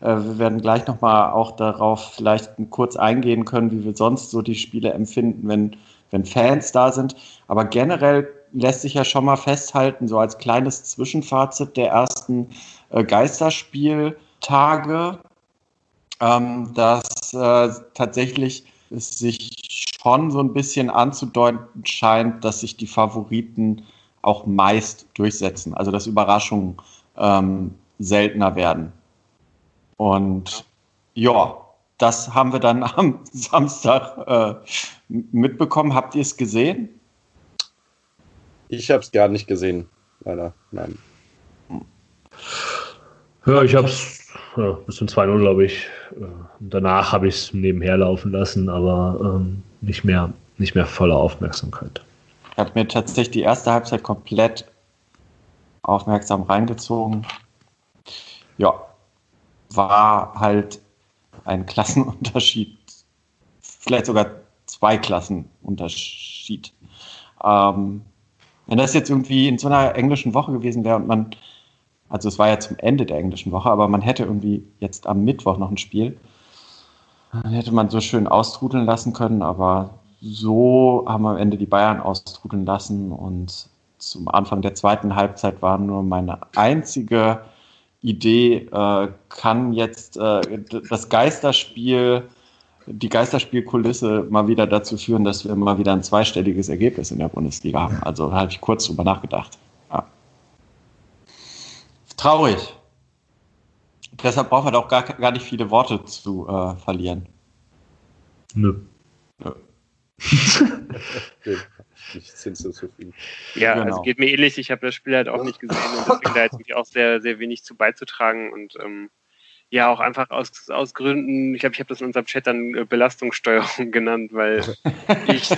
wir werden gleich nochmal auch darauf vielleicht kurz eingehen können, wie wir sonst so die Spiele empfinden, wenn, wenn Fans da sind. Aber generell lässt sich ja schon mal festhalten, so als kleines Zwischenfazit der ersten äh, Geisterspieltage ähm, dass äh, tatsächlich es sich schon so ein bisschen anzudeuten scheint, dass sich die Favoriten auch meist durchsetzen. Also dass Überraschungen ähm, seltener werden. Und ja, das haben wir dann (laughs) am Samstag äh, mitbekommen. Habt ihr es gesehen? Ich habe es gar nicht gesehen, leider. Nein. Ja, ich habe es ja, bis zum 2-0, glaube ich. Äh, danach habe ich es nebenher laufen lassen, aber ähm, nicht, mehr, nicht mehr voller Aufmerksamkeit. Ich habe mir tatsächlich die erste Halbzeit komplett aufmerksam reingezogen. Ja, war halt ein Klassenunterschied, vielleicht sogar zwei Klassenunterschied. Ähm, wenn das jetzt irgendwie in so einer englischen Woche gewesen wäre und man, also es war ja zum Ende der englischen Woche, aber man hätte irgendwie jetzt am Mittwoch noch ein Spiel, dann hätte man so schön austrudeln lassen können, aber so haben wir am Ende die Bayern austrudeln lassen und zum Anfang der zweiten Halbzeit war nur meine einzige Idee, äh, kann jetzt äh, das Geisterspiel, die Geisterspielkulisse mal wieder dazu führen, dass wir mal wieder ein zweistelliges Ergebnis in der Bundesliga haben. Also da habe ich kurz drüber nachgedacht. Traurig. Deshalb brauchen wir doch gar, gar nicht viele Worte zu äh, verlieren. Nö. Nö. nichts hinzuzufügen. Ja, also genau. also geht mir ähnlich. Ich habe das Spiel halt auch nicht gesehen und deswegen da jetzt auch sehr, sehr wenig zu beizutragen und ähm, ja, auch einfach aus, aus Gründen, ich glaube, ich habe das in unserem Chat dann äh, Belastungssteuerung (laughs) genannt, weil ich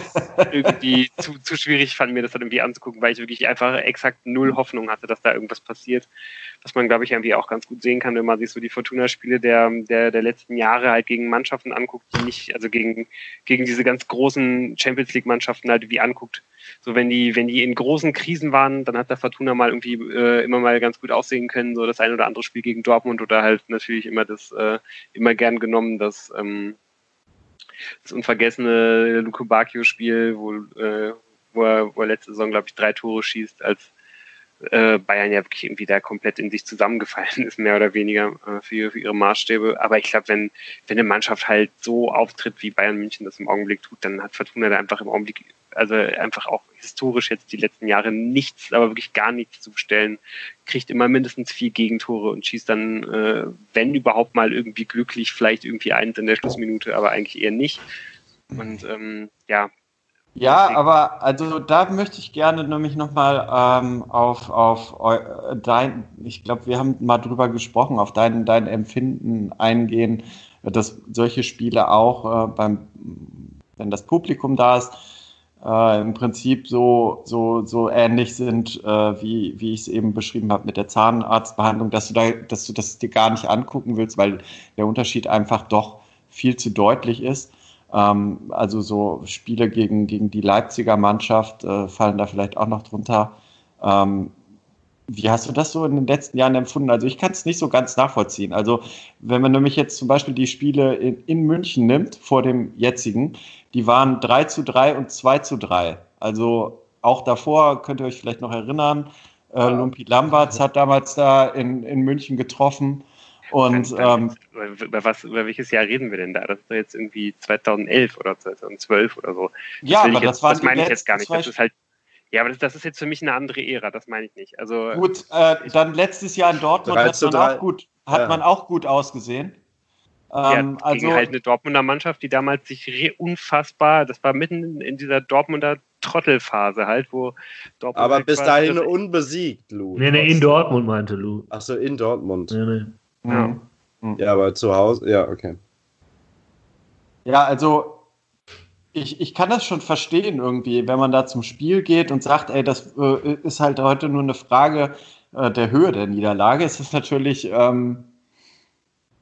irgendwie zu, zu schwierig fand, mir das dann irgendwie anzugucken, weil ich wirklich einfach exakt null Hoffnung hatte, dass da irgendwas passiert. Was man, glaube ich, irgendwie auch ganz gut sehen kann, wenn man sich so die Fortuna-Spiele der, der, der letzten Jahre halt gegen Mannschaften anguckt, die nicht, also gegen, gegen diese ganz großen Champions League-Mannschaften halt wie anguckt, so wenn die, wenn die in großen Krisen waren, dann hat der Fortuna mal irgendwie äh, immer mal ganz gut aussehen können, so das ein oder andere Spiel gegen Dortmund oder halt natürlich immer das, äh, immer gern genommen, das, ähm, das unvergessene Luke Bacchio-Spiel, wo, äh, wo, wo er letzte Saison, glaube ich, drei Tore schießt, als äh, Bayern ja wirklich irgendwie da komplett in sich zusammengefallen ist, mehr oder weniger äh, für, für ihre Maßstäbe. Aber ich glaube, wenn, wenn eine Mannschaft halt so auftritt, wie Bayern München das im Augenblick tut, dann hat Fortuna da einfach im Augenblick, also einfach auch historisch jetzt die letzten Jahre nichts, aber wirklich gar nichts zu bestellen, kriegt immer mindestens vier Gegentore und schießt dann, äh, wenn überhaupt mal irgendwie glücklich, vielleicht irgendwie eins in der Schlussminute, aber eigentlich eher nicht. Und ähm, ja, ja, aber also da möchte ich gerne nämlich nochmal ähm, auf, auf dein, ich glaube, wir haben mal drüber gesprochen, auf dein, dein Empfinden eingehen, dass solche Spiele auch äh, beim, wenn das Publikum da ist, äh, im Prinzip so, so, so ähnlich sind, äh, wie, wie ich es eben beschrieben habe mit der Zahnarztbehandlung, dass du, da, dass du das dir gar nicht angucken willst, weil der Unterschied einfach doch viel zu deutlich ist. Ähm, also so Spiele gegen, gegen die Leipziger Mannschaft äh, fallen da vielleicht auch noch drunter. Ähm, wie hast du das so in den letzten Jahren empfunden? Also ich kann es nicht so ganz nachvollziehen. Also wenn man nämlich jetzt zum Beispiel die Spiele in, in München nimmt, vor dem jetzigen, die waren 3 zu 3 und 2 zu 3. Also auch davor könnt ihr euch vielleicht noch erinnern, äh, Lumpi Lamberts hat damals da in, in München getroffen. Und ähm, über, was, über welches Jahr reden wir denn da? Das ist jetzt irgendwie 2011 oder 2012 oder so. Das ja, aber jetzt, das, war das meine ich jetzt gar nicht. Das ist halt, ja, aber das, das, ist jetzt für mich eine andere Ära, das meine ich nicht. Also, gut, äh, dann letztes Jahr in Dortmund hat, man auch, gut, hat ja. man auch gut ausgesehen. Ähm, ja, also halt eine Dortmunder Mannschaft, die damals sich unfassbar, das war mitten in dieser Dortmunder Trottelphase halt, wo Dortmund. Aber bis dahin unbesiegt, Lou. Nee, nee, in Dortmund meinte Lou. Achso, in Dortmund. Nee, nee. Ja. Mhm. ja, aber zu Hause, ja, okay. Ja, also ich, ich kann das schon verstehen irgendwie, wenn man da zum Spiel geht und sagt, ey, das äh, ist halt heute nur eine Frage äh, der Höhe der Niederlage. Es ist natürlich ähm,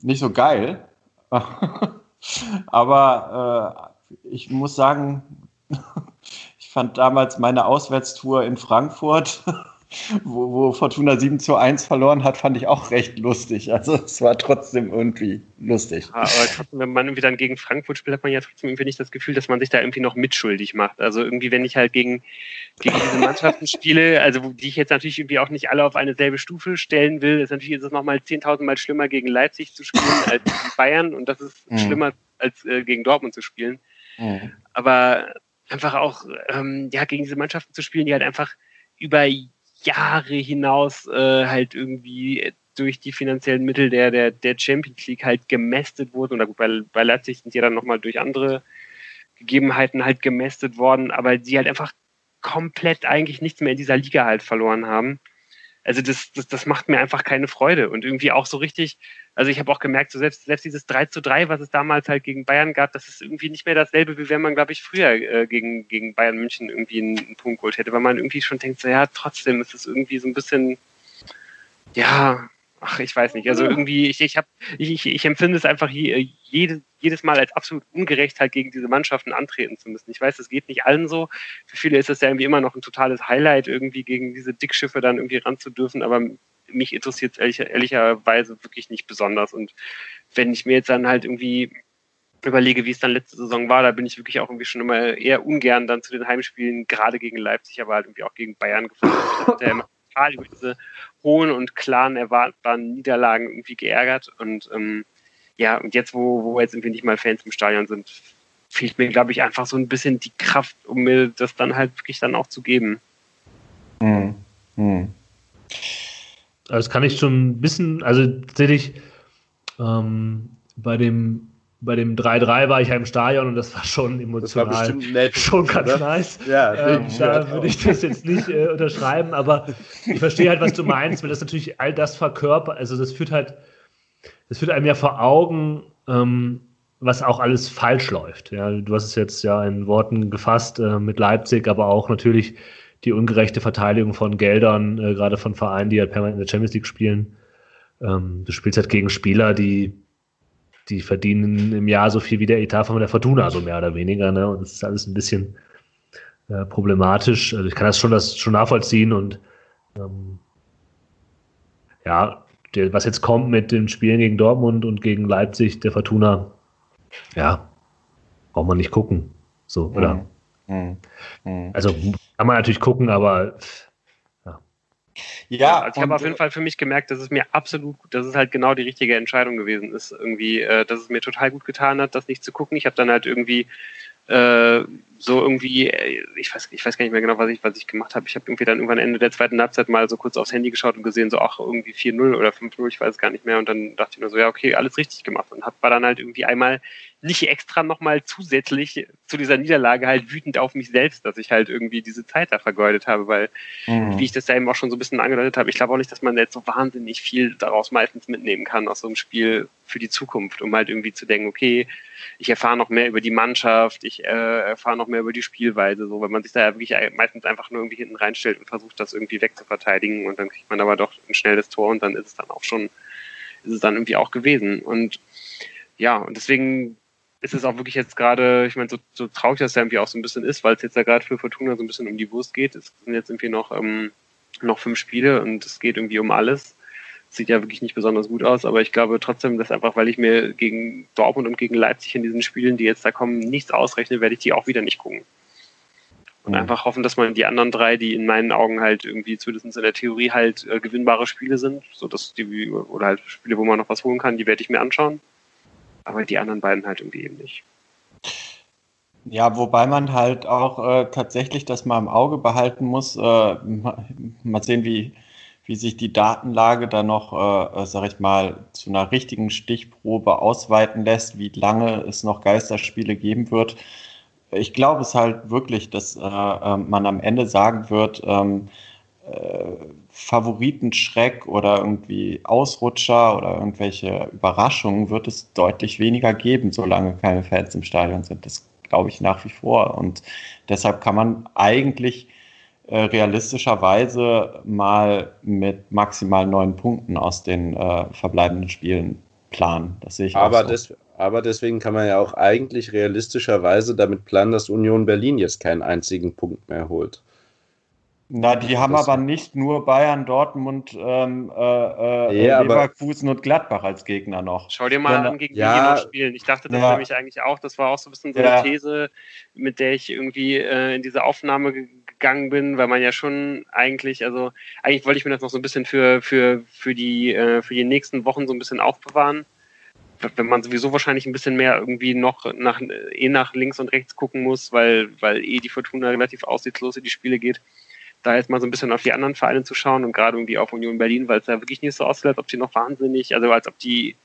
nicht so geil. (laughs) Aber äh, ich muss sagen, (laughs) ich fand damals meine Auswärtstour in Frankfurt (laughs) wo, wo Fortuna 7 zu 1 verloren hat, fand ich auch recht lustig. Also es war trotzdem irgendwie lustig. Ja, aber trotzdem, wenn man irgendwie dann gegen Frankfurt spielt, hat man ja trotzdem irgendwie nicht das Gefühl, dass man sich da irgendwie noch mitschuldig macht. Also irgendwie, wenn ich halt gegen, gegen diese Mannschaften spiele, also die ich jetzt natürlich irgendwie auch nicht alle auf eine selbe Stufe stellen will, ist natürlich ist es nochmal 10.000 Mal schlimmer gegen Leipzig zu spielen als gegen Bayern und das ist mhm. schlimmer als äh, gegen Dortmund zu spielen. Mhm. Aber einfach auch ähm, ja gegen diese Mannschaften zu spielen, die halt einfach über Jahre hinaus äh, halt irgendwie durch die finanziellen Mittel der, der, der Champions League halt gemästet wurden. Oder bei, bei Leipzig sind die dann nochmal durch andere Gegebenheiten halt gemästet worden, aber die halt einfach komplett eigentlich nichts mehr in dieser Liga halt verloren haben. Also das, das, das macht mir einfach keine Freude. Und irgendwie auch so richtig, also ich habe auch gemerkt, so selbst, selbst dieses 3 zu 3, was es damals halt gegen Bayern gab, das ist irgendwie nicht mehr dasselbe, wie wenn man, glaube ich, früher äh, gegen, gegen Bayern München irgendwie einen, einen Punkt geholt hätte, weil man irgendwie schon denkt, so ja, trotzdem ist es irgendwie so ein bisschen, ja, ach, ich weiß nicht. Also irgendwie, ich, ich, hab, ich, ich empfinde es einfach je, jede, jedes Mal als absolut ungerecht, halt gegen diese Mannschaften antreten zu müssen. Ich weiß, es geht nicht allen so. Für viele ist es ja irgendwie immer noch ein totales Highlight, irgendwie gegen diese Dickschiffe dann irgendwie ran zu dürfen, aber mich interessiert es ehrlich, ehrlicherweise wirklich nicht besonders. Und wenn ich mir jetzt dann halt irgendwie überlege, wie es dann letzte Saison war, da bin ich wirklich auch irgendwie schon immer eher ungern dann zu den Heimspielen, gerade gegen Leipzig, aber halt irgendwie auch gegen Bayern gefahren. (laughs) Total über diese hohen und klaren, erwartbaren Niederlagen irgendwie geärgert. Und ähm, ja, und jetzt, wo, wo jetzt irgendwie nicht mal Fans im Stadion sind, fehlt mir, glaube ich, einfach so ein bisschen die Kraft, um mir das dann halt wirklich dann auch zu geben. Hm. Hm. Das kann ich schon ein bisschen, also tatsächlich ähm, bei dem bei dem 3-3 war ich ja im Stadion und das war schon emotional. Das war nett, schon ganz oder? nice. Ja, ähm, da würde ich das jetzt nicht äh, unterschreiben, aber ich verstehe halt, was du meinst, weil das natürlich all das verkörpert, also das führt halt, das führt einem ja vor Augen, ähm, was auch alles falsch läuft. Ja, du hast es jetzt ja in Worten gefasst äh, mit Leipzig, aber auch natürlich die ungerechte Verteidigung von Geldern, äh, gerade von Vereinen, die halt permanent in der Champions League spielen. Ähm, du spielst halt gegen Spieler, die die verdienen im Jahr so viel wie der Etat von der Fortuna, so mehr oder weniger. Ne? Und das ist alles ein bisschen äh, problematisch. Also ich kann das schon, das schon nachvollziehen und ähm, ja, der, was jetzt kommt mit den Spielen gegen Dortmund und gegen Leipzig, der Fortuna, ja, braucht man nicht gucken. So, oder? Mhm. Mhm. Also kann man natürlich gucken, aber ja, also ich habe auf jeden Fall für mich gemerkt, dass es mir absolut, dass es halt genau die richtige Entscheidung gewesen ist. Irgendwie, äh, dass es mir total gut getan hat, das nicht zu gucken. Ich habe dann halt irgendwie äh, so irgendwie, äh, ich weiß, ich weiß gar nicht mehr genau, was ich, was ich gemacht habe. Ich habe irgendwie dann irgendwann Ende der zweiten Halbzeit mal so kurz aufs Handy geschaut und gesehen, so ach, irgendwie 4-0 oder 5-0, ich weiß es gar nicht mehr. Und dann dachte ich mir so, ja, okay, alles richtig gemacht. Und hab, war dann halt irgendwie einmal nicht extra nochmal zusätzlich zu dieser Niederlage halt wütend auf mich selbst, dass ich halt irgendwie diese Zeit da vergeudet habe, weil, mhm. wie ich das ja eben auch schon so ein bisschen angedeutet habe, ich glaube auch nicht, dass man jetzt so wahnsinnig viel daraus meistens mitnehmen kann aus so einem Spiel für die Zukunft, um halt irgendwie zu denken, okay, ich erfahre noch mehr über die Mannschaft, ich äh, erfahre noch mehr über die Spielweise, so, wenn man sich da ja wirklich meistens einfach nur irgendwie hinten reinstellt und versucht, das irgendwie wegzuverteidigen und dann kriegt man aber doch ein schnelles Tor und dann ist es dann auch schon, ist es dann irgendwie auch gewesen und ja, und deswegen ist es auch wirklich jetzt gerade, ich meine, so, so traurig das ja irgendwie auch so ein bisschen ist, weil es jetzt ja gerade für Fortuna so ein bisschen um die Wurst geht. Es sind jetzt irgendwie noch, ähm, noch fünf Spiele und es geht irgendwie um alles. Sieht ja wirklich nicht besonders gut aus, aber ich glaube trotzdem, dass einfach, weil ich mir gegen Dortmund und gegen Leipzig in diesen Spielen, die jetzt da kommen, nichts ausrechne, werde ich die auch wieder nicht gucken. Und mhm. einfach hoffen, dass man die anderen drei, die in meinen Augen halt irgendwie zumindest in der Theorie halt äh, gewinnbare Spiele sind, so dass die, oder halt Spiele, wo man noch was holen kann, die werde ich mir anschauen aber die anderen beiden halt irgendwie eben nicht. Ja, wobei man halt auch äh, tatsächlich das mal im Auge behalten muss. Äh, mal sehen, wie, wie sich die Datenlage da noch, äh, äh, sag ich mal, zu einer richtigen Stichprobe ausweiten lässt, wie lange es noch Geisterspiele geben wird. Ich glaube es halt wirklich, dass äh, äh, man am Ende sagen wird, ähm, Favoritenschreck oder irgendwie Ausrutscher oder irgendwelche Überraschungen wird es deutlich weniger geben, solange keine Fans im Stadion sind. Das glaube ich nach wie vor. Und deshalb kann man eigentlich äh, realistischerweise mal mit maximal neun Punkten aus den äh, verbleibenden Spielen planen. Das sehe ich aber, so. des, aber deswegen kann man ja auch eigentlich realistischerweise damit planen, dass Union Berlin jetzt keinen einzigen Punkt mehr holt. Na, die haben aber nicht nur Bayern, Dortmund, ähm, äh, äh ja, Leverkusen und Gladbach als Gegner noch. Schau dir mal ja, an, gegen ja, die die noch spielen. Ich dachte das ja. nämlich eigentlich auch, das war auch so ein bisschen so eine These, mit der ich irgendwie äh, in diese Aufnahme gegangen bin, weil man ja schon eigentlich, also eigentlich wollte ich mir das noch so ein bisschen für, für, für, die, äh, für die nächsten Wochen so ein bisschen aufbewahren. Wenn man sowieso wahrscheinlich ein bisschen mehr irgendwie noch nach, eh nach links und rechts gucken muss, weil, weil eh die Fortuna relativ aussichtslos in die Spiele geht, da jetzt mal so ein bisschen auf die anderen Vereine zu schauen und gerade irgendwie auf Union Berlin, weil es ja wirklich nicht so aussieht, als ob die noch wahnsinnig, also als ob die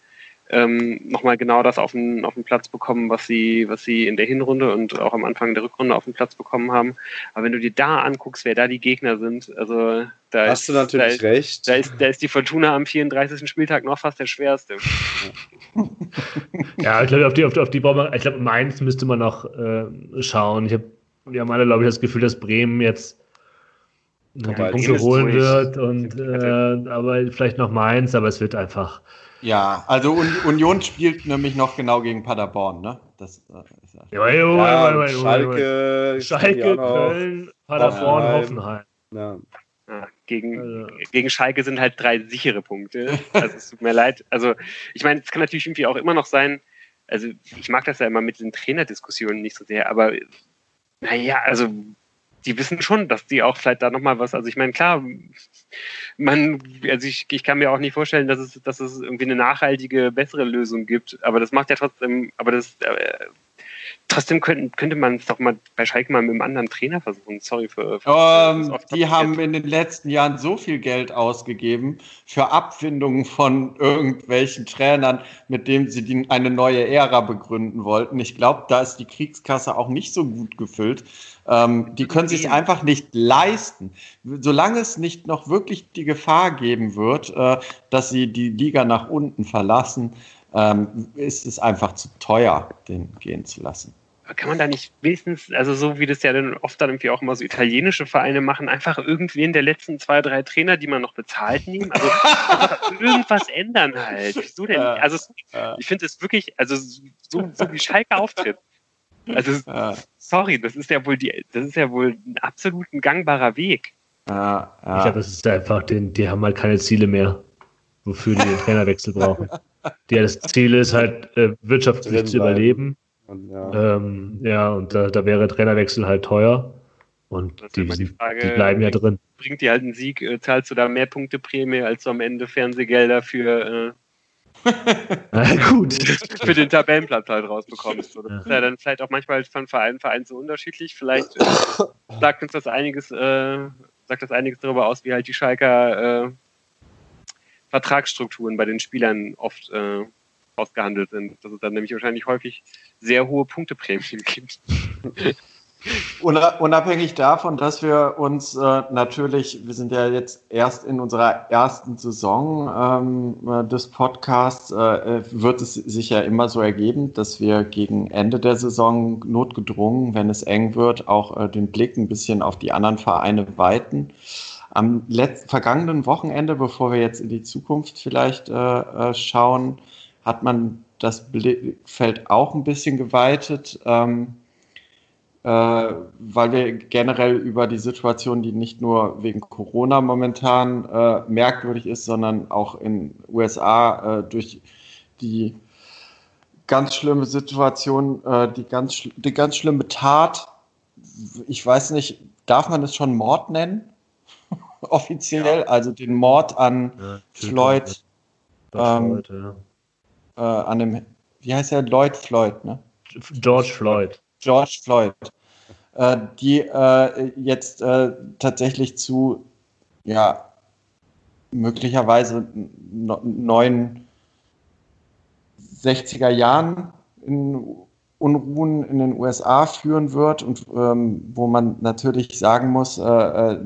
ähm, nochmal genau das auf den, auf den Platz bekommen, was sie, was sie in der Hinrunde und auch am Anfang der Rückrunde auf den Platz bekommen haben. Aber wenn du dir da anguckst, wer da die Gegner sind, also da Hast ist, du natürlich da, recht. Da ist, da ist die Fortuna am 34. Spieltag noch fast der schwerste. ja, ich glaube, auf die, auf, die, auf die braucht ich glaube, Mainz müsste man noch äh, schauen. Ich habe, wir haben alle, glaube ich, das Gefühl, dass Bremen jetzt ja, die Punkte holen wird und äh, aber vielleicht noch Mainz, aber es wird einfach ja, also Union spielt nämlich noch genau gegen Paderborn, ne? Das äh, ist ja. Ja, ja, Schalke, Schalke Köln, Paderborn, Hoffenheim. Ja. Ja, gegen, also. gegen Schalke sind halt drei sichere Punkte. Also es tut mir leid. Also ich meine, es kann natürlich irgendwie auch immer noch sein, also ich mag das ja immer mit den Trainerdiskussionen nicht so sehr, aber naja, also die wissen schon, dass die auch vielleicht da nochmal was, also ich meine, klar, man, also ich, ich kann mir auch nicht vorstellen, dass es, dass es irgendwie eine nachhaltige, bessere Lösung gibt, aber das macht ja trotzdem, aber das, äh, trotzdem könnte, könnte man es doch mal bei Schalke mal mit einem anderen Trainer versuchen. Sorry für. für um, ähm, die haben in den letzten Jahren so viel Geld ausgegeben für Abfindungen von irgendwelchen Trainern, mit denen sie die, eine neue Ära begründen wollten. Ich glaube, da ist die Kriegskasse auch nicht so gut gefüllt. Ähm, die können sich einfach nicht leisten. Solange es nicht noch wirklich die Gefahr geben wird, äh, dass sie die Liga nach unten verlassen, ähm, ist es einfach zu teuer, den gehen zu lassen. Kann man da nicht wenigstens, also so wie das ja dann oft dann irgendwie auch immer so italienische Vereine machen, einfach irgendwen der letzten zwei, drei Trainer, die man noch bezahlt, nehmen? Also irgendwas ändern halt. Wieso denn? Also ich finde es wirklich, also so, so wie Schalke auftritt. Also sorry, das ist ja wohl die, das ist ja wohl ein absolut ein gangbarer Weg. Ja, ja. Ich glaube, das ist einfach, den, die haben halt keine Ziele mehr, wofür die den Trainerwechsel brauchen. Ja, das Ziel ist halt, äh, wirtschaftlich zu überleben. Und, ja. Ähm, ja, und da, da, wäre Trainerwechsel halt teuer. Und die, die, Frage, die, bleiben ja drin. Bringt dir halt einen Sieg, äh, zahlst du da mehr Punkte Prämie, als du am Ende Fernsehgelder für (laughs) äh, gut. (laughs) für den Tabellenplatz halt rausbekommst. Das ja. ist ja dann vielleicht auch manchmal von Verein zu Verein so unterschiedlich. Vielleicht äh, sagt uns das einiges, äh, sagt das einiges darüber aus, wie halt die Schalker äh, Vertragsstrukturen bei den Spielern oft äh, ausgehandelt sind. Dass es dann nämlich wahrscheinlich häufig sehr hohe Punkteprämien gibt. (laughs) Unabhängig davon, dass wir uns äh, natürlich, wir sind ja jetzt erst in unserer ersten Saison ähm, des Podcasts, äh, wird es sich ja immer so ergeben, dass wir gegen Ende der Saison notgedrungen, wenn es eng wird, auch äh, den Blick ein bisschen auf die anderen Vereine weiten. Am letzten, vergangenen Wochenende, bevor wir jetzt in die Zukunft vielleicht äh, äh, schauen, hat man das Blickfeld auch ein bisschen geweitet, ähm, äh, weil wir generell über die Situation, die nicht nur wegen Corona momentan äh, merkwürdig ist, sondern auch in USA äh, durch die ganz schlimme Situation, äh, die, ganz, die ganz schlimme Tat, ich weiß nicht, darf man es schon Mord nennen? (laughs) offiziell, ja. also den Mord an ja, Floyd. Ähm, Floyd ja. Äh, an dem, wie heißt er? Lloyd Floyd, ne? George Floyd. George Floyd. Äh, die äh, jetzt äh, tatsächlich zu, ja, möglicherweise neuen 60er Jahren in Unruhen in den USA führen wird und ähm, wo man natürlich sagen muss, äh, äh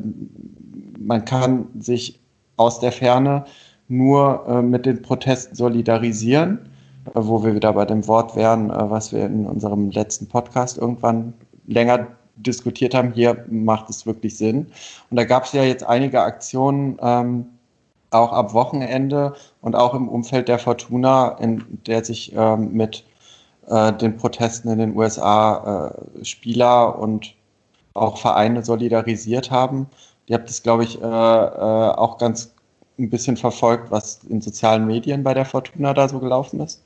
man kann sich aus der Ferne nur äh, mit den Protesten solidarisieren, äh, wo wir wieder bei dem Wort wären, äh, was wir in unserem letzten Podcast irgendwann länger diskutiert haben. Hier macht es wirklich Sinn. Und da gab es ja jetzt einige Aktionen, ähm, auch ab Wochenende und auch im Umfeld der Fortuna, in der sich ähm, mit äh, den Protesten in den USA äh, Spieler und auch Vereine solidarisiert haben. Ihr habt es, glaube ich, äh, auch ganz ein bisschen verfolgt, was in sozialen Medien bei der Fortuna da so gelaufen ist.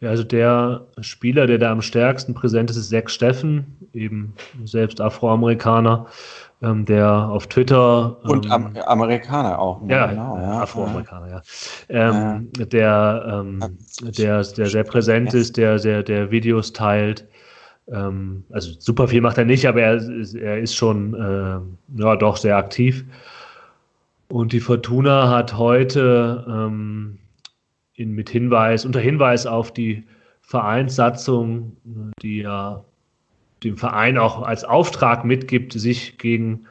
Ja, also der Spieler, der da am stärksten präsent ist, ist Zack Steffen, eben selbst Afroamerikaner, ähm, der auf Twitter. Ähm, Und Am Amerikaner auch. Ne? Ja, genau, ja, Afroamerikaner, ja. Ähm, Der, ähm, der, der sehr präsent ist, der, der, der Videos teilt Ähm, also super viel macht er nicht, aber er, er ist schon äh, ja, doch sehr aktiv. Und die Fortuna hat heute ähm, in, mit Hinweis, unter Hinweis auf die Vereinssatzung, die ja dem Verein auch als Auftrag mitgibt, sich gegen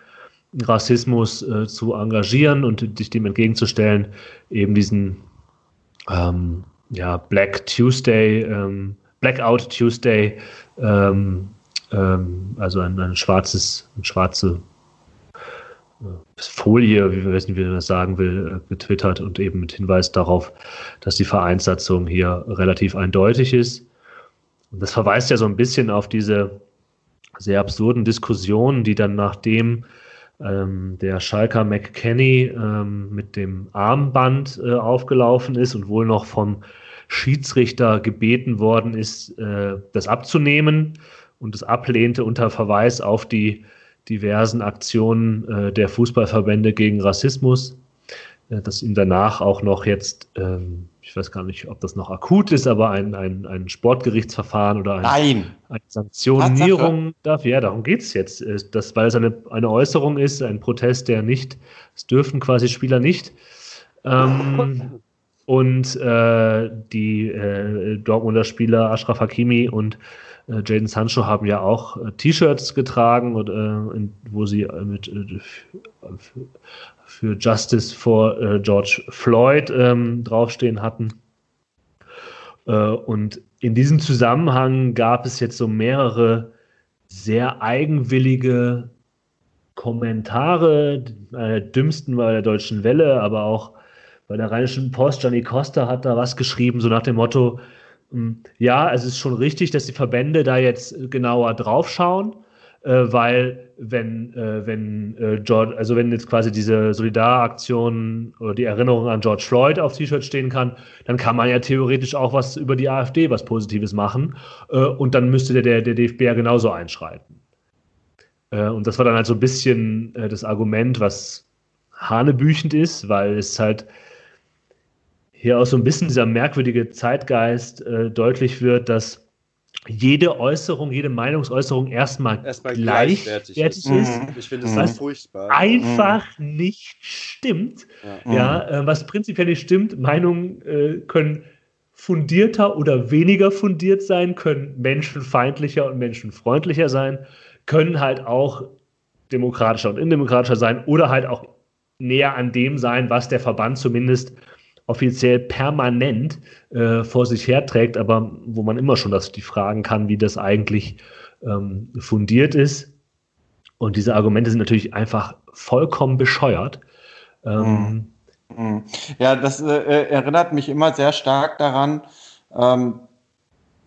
Rassismus äh, zu engagieren und sich dem entgegenzustellen, eben diesen ähm, ja, Black Tuesday, ähm, Blackout Tuesday, ähm, ähm also ein, ein schwarzes, ein schwarze äh, Folie, wie wir wissen, wie man das sagen will, äh, getwittert und eben mit Hinweis darauf, dass die Vereinssatzung hier relativ eindeutig ist. Und das verweist ja so ein bisschen auf diese sehr absurden Diskussionen, die dann nachdem ähm, der Schalker McKenny ähm, mit dem Armband äh, aufgelaufen ist und wohl noch vom Schiedsrichter gebeten worden ist, äh, das abzunehmen und es ablehnte unter Verweis auf die diversen Aktionen äh, der Fußballverbände gegen Rassismus, äh, dass ihm danach auch noch jetzt, ähm, ich weiß gar nicht, ob das noch akut ist, aber ein, ein, ein Sportgerichtsverfahren oder ein, Nein. eine Sanktionierung dafür, ja, darum geht es jetzt, äh, das, weil es eine, eine Äußerung ist, ein Protest, der nicht, es dürfen quasi Spieler nicht. Ähm, und äh, die äh, Dortmunder Spieler Ashraf Hakimi und äh, Jaden Sancho haben ja auch äh, T-Shirts getragen, und, äh, in, wo sie äh, mit äh, für Justice for äh, George Floyd ähm, draufstehen hatten. und in diesem Zusammenhang gab es jetzt so mehrere sehr eigenwillige Kommentare, äh, dümmsten bei der Deutschen Welle, aber auch bei der Rheinischen Post. Gianni Costa hat da was geschrieben, so nach dem Motto, ja, es ist schon richtig, dass die Verbände da jetzt genauer draufschauen, äh, weil wenn, äh, wenn äh, George, also wenn jetzt quasi diese Solidaraktion oder die Erinnerung an George Floyd auf T-Shirt stehen kann, dann kann man ja theoretisch auch was über die AfD was Positives machen äh, und dann müsste der, der DFB ja genauso einschreiten. Äh, und das war dann halt so ein bisschen äh, das Argument, was hanebüchend ist, weil es halt hier auch so ein bisschen dieser merkwürdige Zeitgeist äh, deutlich wird, dass jede Äußerung, jede Meinungsäußerung erstmal, erstmal gleichwertig, gleichwertig ist. ist. Mhm. Ich finde das was furchtbar. Einfach mhm. nicht stimmt. Ja, ja äh, was prinzipiell nicht stimmt. Meinungen äh, können fundierter oder weniger fundiert sein, können menschenfeindlicher und menschenfreundlicher sein, können halt auch demokratischer und indemokratischer sein oder halt auch näher an dem sein, was der Verband zumindest offiziell permanent äh, vor sich herträgt, aber wo man immer schon das, die fragen kann, wie das eigentlich ähm, fundiert ist. Und diese Argumente sind natürlich einfach vollkommen bescheuert. Ähm, mhm. Mhm. ja, das äh, erinnert mich immer sehr stark daran. Ähm,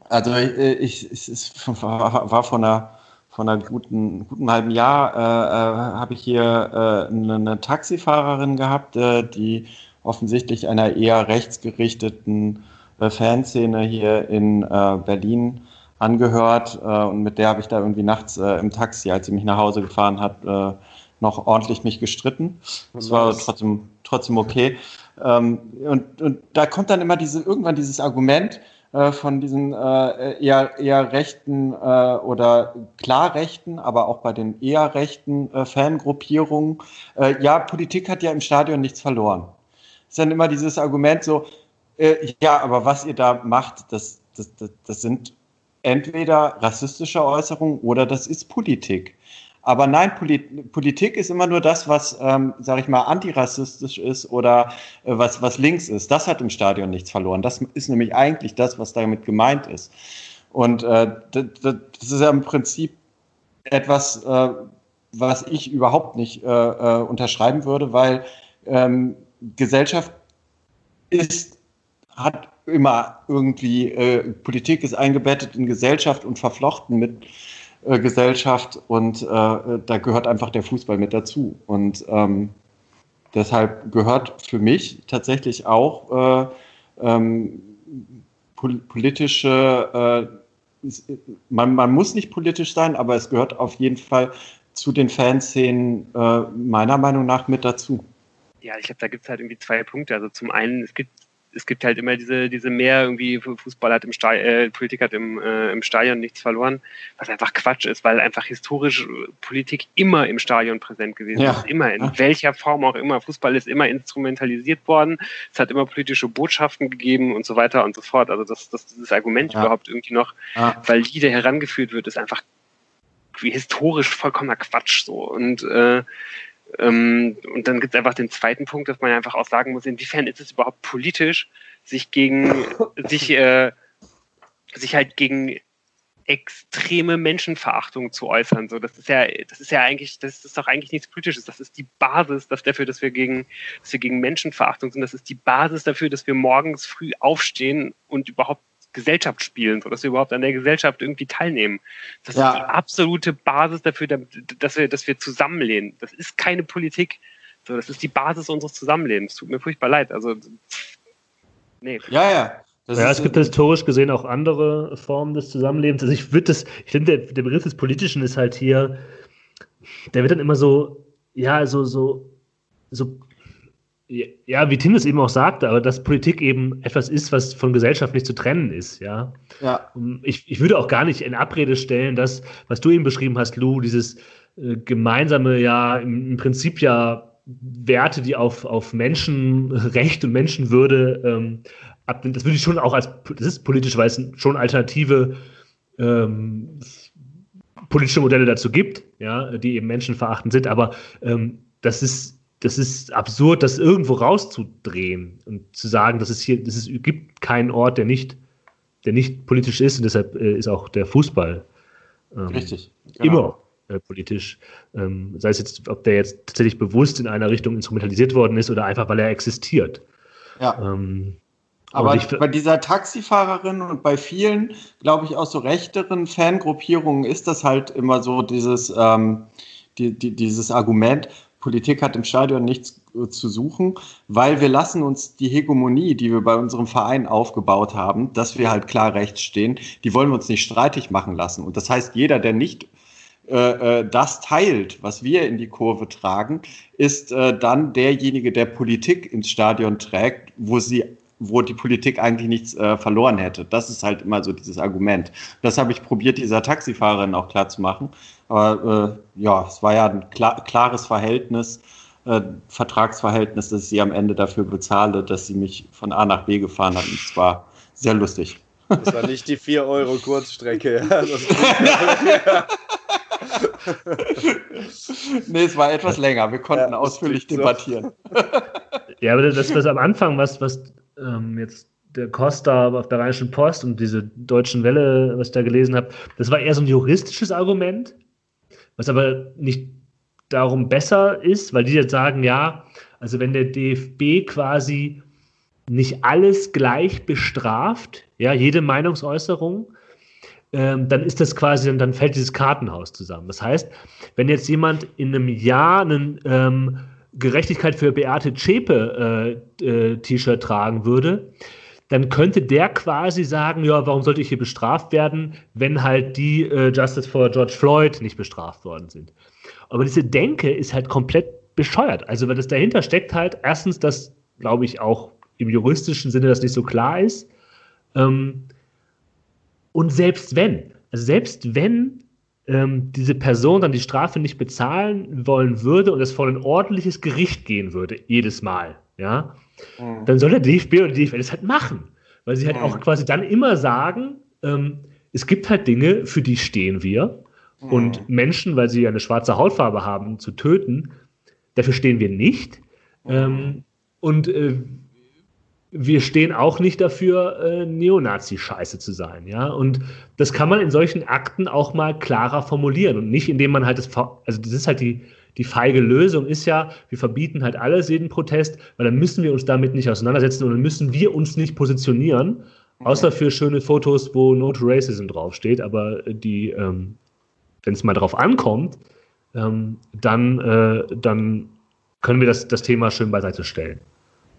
also äh, ich, ich, ich war, von einer von einer guten, guten halben Jahr äh, äh, habe ich hier äh, eine, eine, Taxifahrerin gehabt, äh, die offensichtlich einer eher rechtsgerichteten äh, Fanszene hier in äh, Berlin angehört äh, und mit der habe ich da irgendwie nachts äh, im Taxi, als sie mich nach Hause gefahren hat, äh, noch ordentlich mich gestritten. Das war trotzdem, trotzdem okay. Ähm, und, und da kommt dann immer diese, irgendwann dieses Argument, äh, von diesen äh, eher, eher rechten äh, oder klar rechten, aber auch bei den eher rechten äh, Fangruppierungen. Ja, Politik hat ja im Stadion nichts verloren ist dann immer dieses Argument so, äh, ja, aber was ihr da macht, das, das, das, das sind entweder rassistische Äußerungen oder das ist Politik. Aber nein, Polit Politik ist immer nur das, was, ähm, sage ich mal, antirassistisch ist oder äh, was, was links ist. Das hat im Stadion nichts verloren. Das ist nämlich eigentlich das, was damit gemeint ist. Und äh, das, ist ja im Prinzip etwas, äh, was ich überhaupt nicht äh, äh unterschreiben würde, weil ähm, Gesellschaft ist, hat immer irgendwie, äh, Politik ist eingebettet in Gesellschaft und verflochten mit äh, Gesellschaft und äh, da gehört einfach der Fußball mit dazu. Und ähm, deshalb gehört für mich tatsächlich auch äh, ähm, pol politische, äh, man, man muss nicht politisch sein, aber es gehört auf jeden Fall zu den Fanszenen äh, meiner Meinung nach mit dazu ja, ich glaube, da gibt es halt irgendwie zwei Punkte. Also zum einen, es gibt es gibt halt immer diese, diese mehr irgendwie Fußball hat im Stadion, äh, Politik hat im, äh, im Stadion nichts verloren, was einfach Quatsch ist, weil einfach historisch Politik immer im Stadion präsent gewesen ja. ist. Immer, in ja. welcher Form auch immer. Fußball ist immer instrumentalisiert worden, es hat immer politische Botschaften gegeben und so weiter und so fort. Also das, das dieses Argument ja. überhaupt irgendwie noch valide herangeführt wird, ist einfach wie historisch vollkommener Quatsch so. Und äh, ähm, und dann gibt es einfach den zweiten Punkt, dass man einfach auch sagen muss, inwiefern ist es überhaupt politisch, sich gegen, (laughs) sich, äh, sich halt gegen extreme Menschenverachtung zu äußern. So, das ist ja, das ist ja eigentlich, das ist doch eigentlich nichts Politisches. Das ist die Basis dafür, dass wir gegen, dass wir gegen Menschenverachtung sind. Das ist die Basis dafür, dass wir morgens früh aufstehen und überhaupt Gesellschaft spielen, so dass wir überhaupt an der Gesellschaft irgendwie teilnehmen. Das ja. ist die absolute Basis dafür, dass wir, dass wir zusammenlehnen. Das ist keine Politik. So, das ist die Basis unseres Zusammenlebens. Tut mir furchtbar leid. Also, nee. Ja, ja. Das ja, es gibt historisch gesehen auch andere Formen des Zusammenlebens. Also ich würde das, ich finde, der, der Begriff des Politischen ist halt hier, der wird dann immer so, ja, so, so, so ja, wie Tim es eben auch sagte, aber dass Politik eben etwas ist, was von Gesellschaft nicht zu trennen ist, ja. ja. Ich, ich würde auch gar nicht in Abrede stellen, dass, was du eben beschrieben hast, Lou, dieses äh, gemeinsame, ja, im, im, Prinzip ja Werte, die auf, auf Menschenrecht und Menschenwürde ähm, abnimmt, das würde ich schon auch als, das ist politisch, weil es schon alternative ähm, politische Modelle dazu gibt, ja, die eben menschenverachtend sind, aber ähm, das ist das ist absurd, das irgendwo rauszudrehen und zu sagen, dass es hier, dass es gibt keinen Ort, der nicht, der nicht politisch ist und deshalb äh, ist auch der Fußball ähm, Richtig, genau. immer äh, politisch. Ähm, sei es jetzt, ob der jetzt tatsächlich bewusst in einer Richtung instrumentalisiert worden ist oder einfach, weil er existiert. Ja. Ähm, aber ich, bei dieser Taxifahrerin und bei vielen, glaube ich, auch so rechteren Fangruppierungen ist das halt immer so dieses, ähm, die, die, dieses Argument, Politik hat im Stadion nichts äh, zu suchen, weil wir lassen uns die Hegemonie, die wir bei unserem Verein aufgebaut haben, dass wir halt klar rechts stehen, die wollen wir uns nicht streitig machen lassen. Und das heißt, jeder, der nicht äh, äh, das teilt, was wir in die Kurve tragen, ist äh, dann derjenige, der Politik ins Stadion trägt, wo sie wo die Politik eigentlich nichts äh, verloren hätte. Das ist halt immer so dieses Argument. Das habe ich probiert, dieser Taxifahrerin auch klar zu machen. Aber äh, ja, es war ja ein klar, klares Verhältnis, äh, Vertragsverhältnis, dass ich sie am Ende dafür bezahle, dass sie mich von A nach B gefahren hat. Und es war sehr lustig. Das war nicht die 4 Euro Kurzstrecke. (laughs) nee, es war etwas länger. Wir konnten ja, ausführlich debattieren. (laughs) Ja, aber das, was am Anfang, was, was ähm, jetzt der Costa auf der Rheinischen Post und diese deutschen Welle, was ich da gelesen habe, das war eher so ein juristisches Argument, was aber nicht darum besser ist, weil die jetzt sagen, ja, also wenn der DFB quasi nicht alles gleich bestraft, ja, jede Meinungsäußerung, ähm, dann ist das quasi, dann fällt dieses Kartenhaus zusammen. Das heißt, wenn jetzt jemand in einem Jahr einen ähm, Gerechtigkeit für Beate Zschäpe äh, äh, T-Shirt tragen würde, dann könnte der quasi sagen, ja, warum sollte ich hier bestraft werden, wenn halt die äh, Justice for George Floyd nicht bestraft worden sind. Aber diese Denke ist halt komplett bescheuert. Also, weil das dahinter steckt halt erstens, dass, glaube ich, auch im juristischen Sinne das nicht so klar ist. Ähm, und selbst wenn, also selbst wenn ähm, diese Person dann die Strafe nicht bezahlen wollen würde und es vor ein ordentliches Gericht gehen würde, jedes Mal, ja, mhm. dann soll der DFB oder die DFL das halt machen. Weil sie halt mhm. auch quasi dann immer sagen, ähm, es gibt halt Dinge, für die stehen wir. Mhm. Und Menschen, weil sie eine schwarze Hautfarbe haben, zu töten, dafür stehen wir nicht. Mhm. Ähm, und äh, wir stehen auch nicht dafür, äh, Neonazi-Scheiße zu sein, ja. Und das kann man in solchen Akten auch mal klarer formulieren und nicht, indem man halt das, also das ist halt die, die feige Lösung ist ja, wir verbieten halt alles, jeden Protest, weil dann müssen wir uns damit nicht auseinandersetzen und dann müssen wir uns nicht positionieren, außer für schöne Fotos, wo No to Racism draufsteht, aber die, ähm, wenn es mal drauf ankommt, ähm, dann, äh, dann können wir das, das Thema schön beiseite stellen.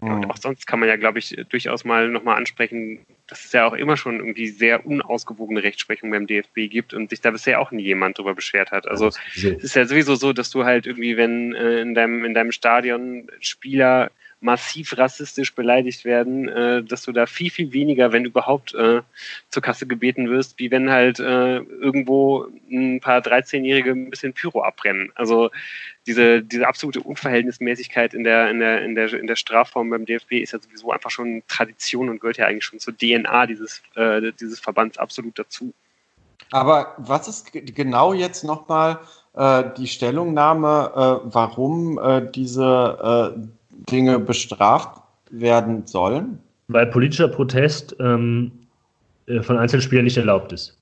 Ja, und auch sonst kann man ja, glaube ich, durchaus mal nochmal ansprechen, dass es ja auch immer schon irgendwie sehr unausgewogene Rechtsprechung beim DFB gibt und sich da bisher auch nie jemand drüber beschwert hat. Also es ist ja sowieso so, dass du halt irgendwie, wenn äh, in deinem, in deinem Stadion Spieler massiv rassistisch beleidigt werden, äh, dass du da viel, viel weniger, wenn überhaupt, äh, zur Kasse gebeten wirst, wie wenn halt äh, irgendwo ein paar 13-Jährige ein bisschen Pyro abbrennen. Also diese, diese absolute Unverhältnismäßigkeit in der, in, der, in, der, in der Strafform beim DFB ist ja sowieso einfach schon Tradition und gehört ja eigentlich schon zur DNA dieses, äh, dieses Verbands absolut dazu. Aber was ist genau jetzt nochmal äh, die Stellungnahme, äh, warum äh, diese äh, Dinge bestraft werden sollen? Weil politischer Protest ähm, äh, von Einzelspielern nicht erlaubt ist.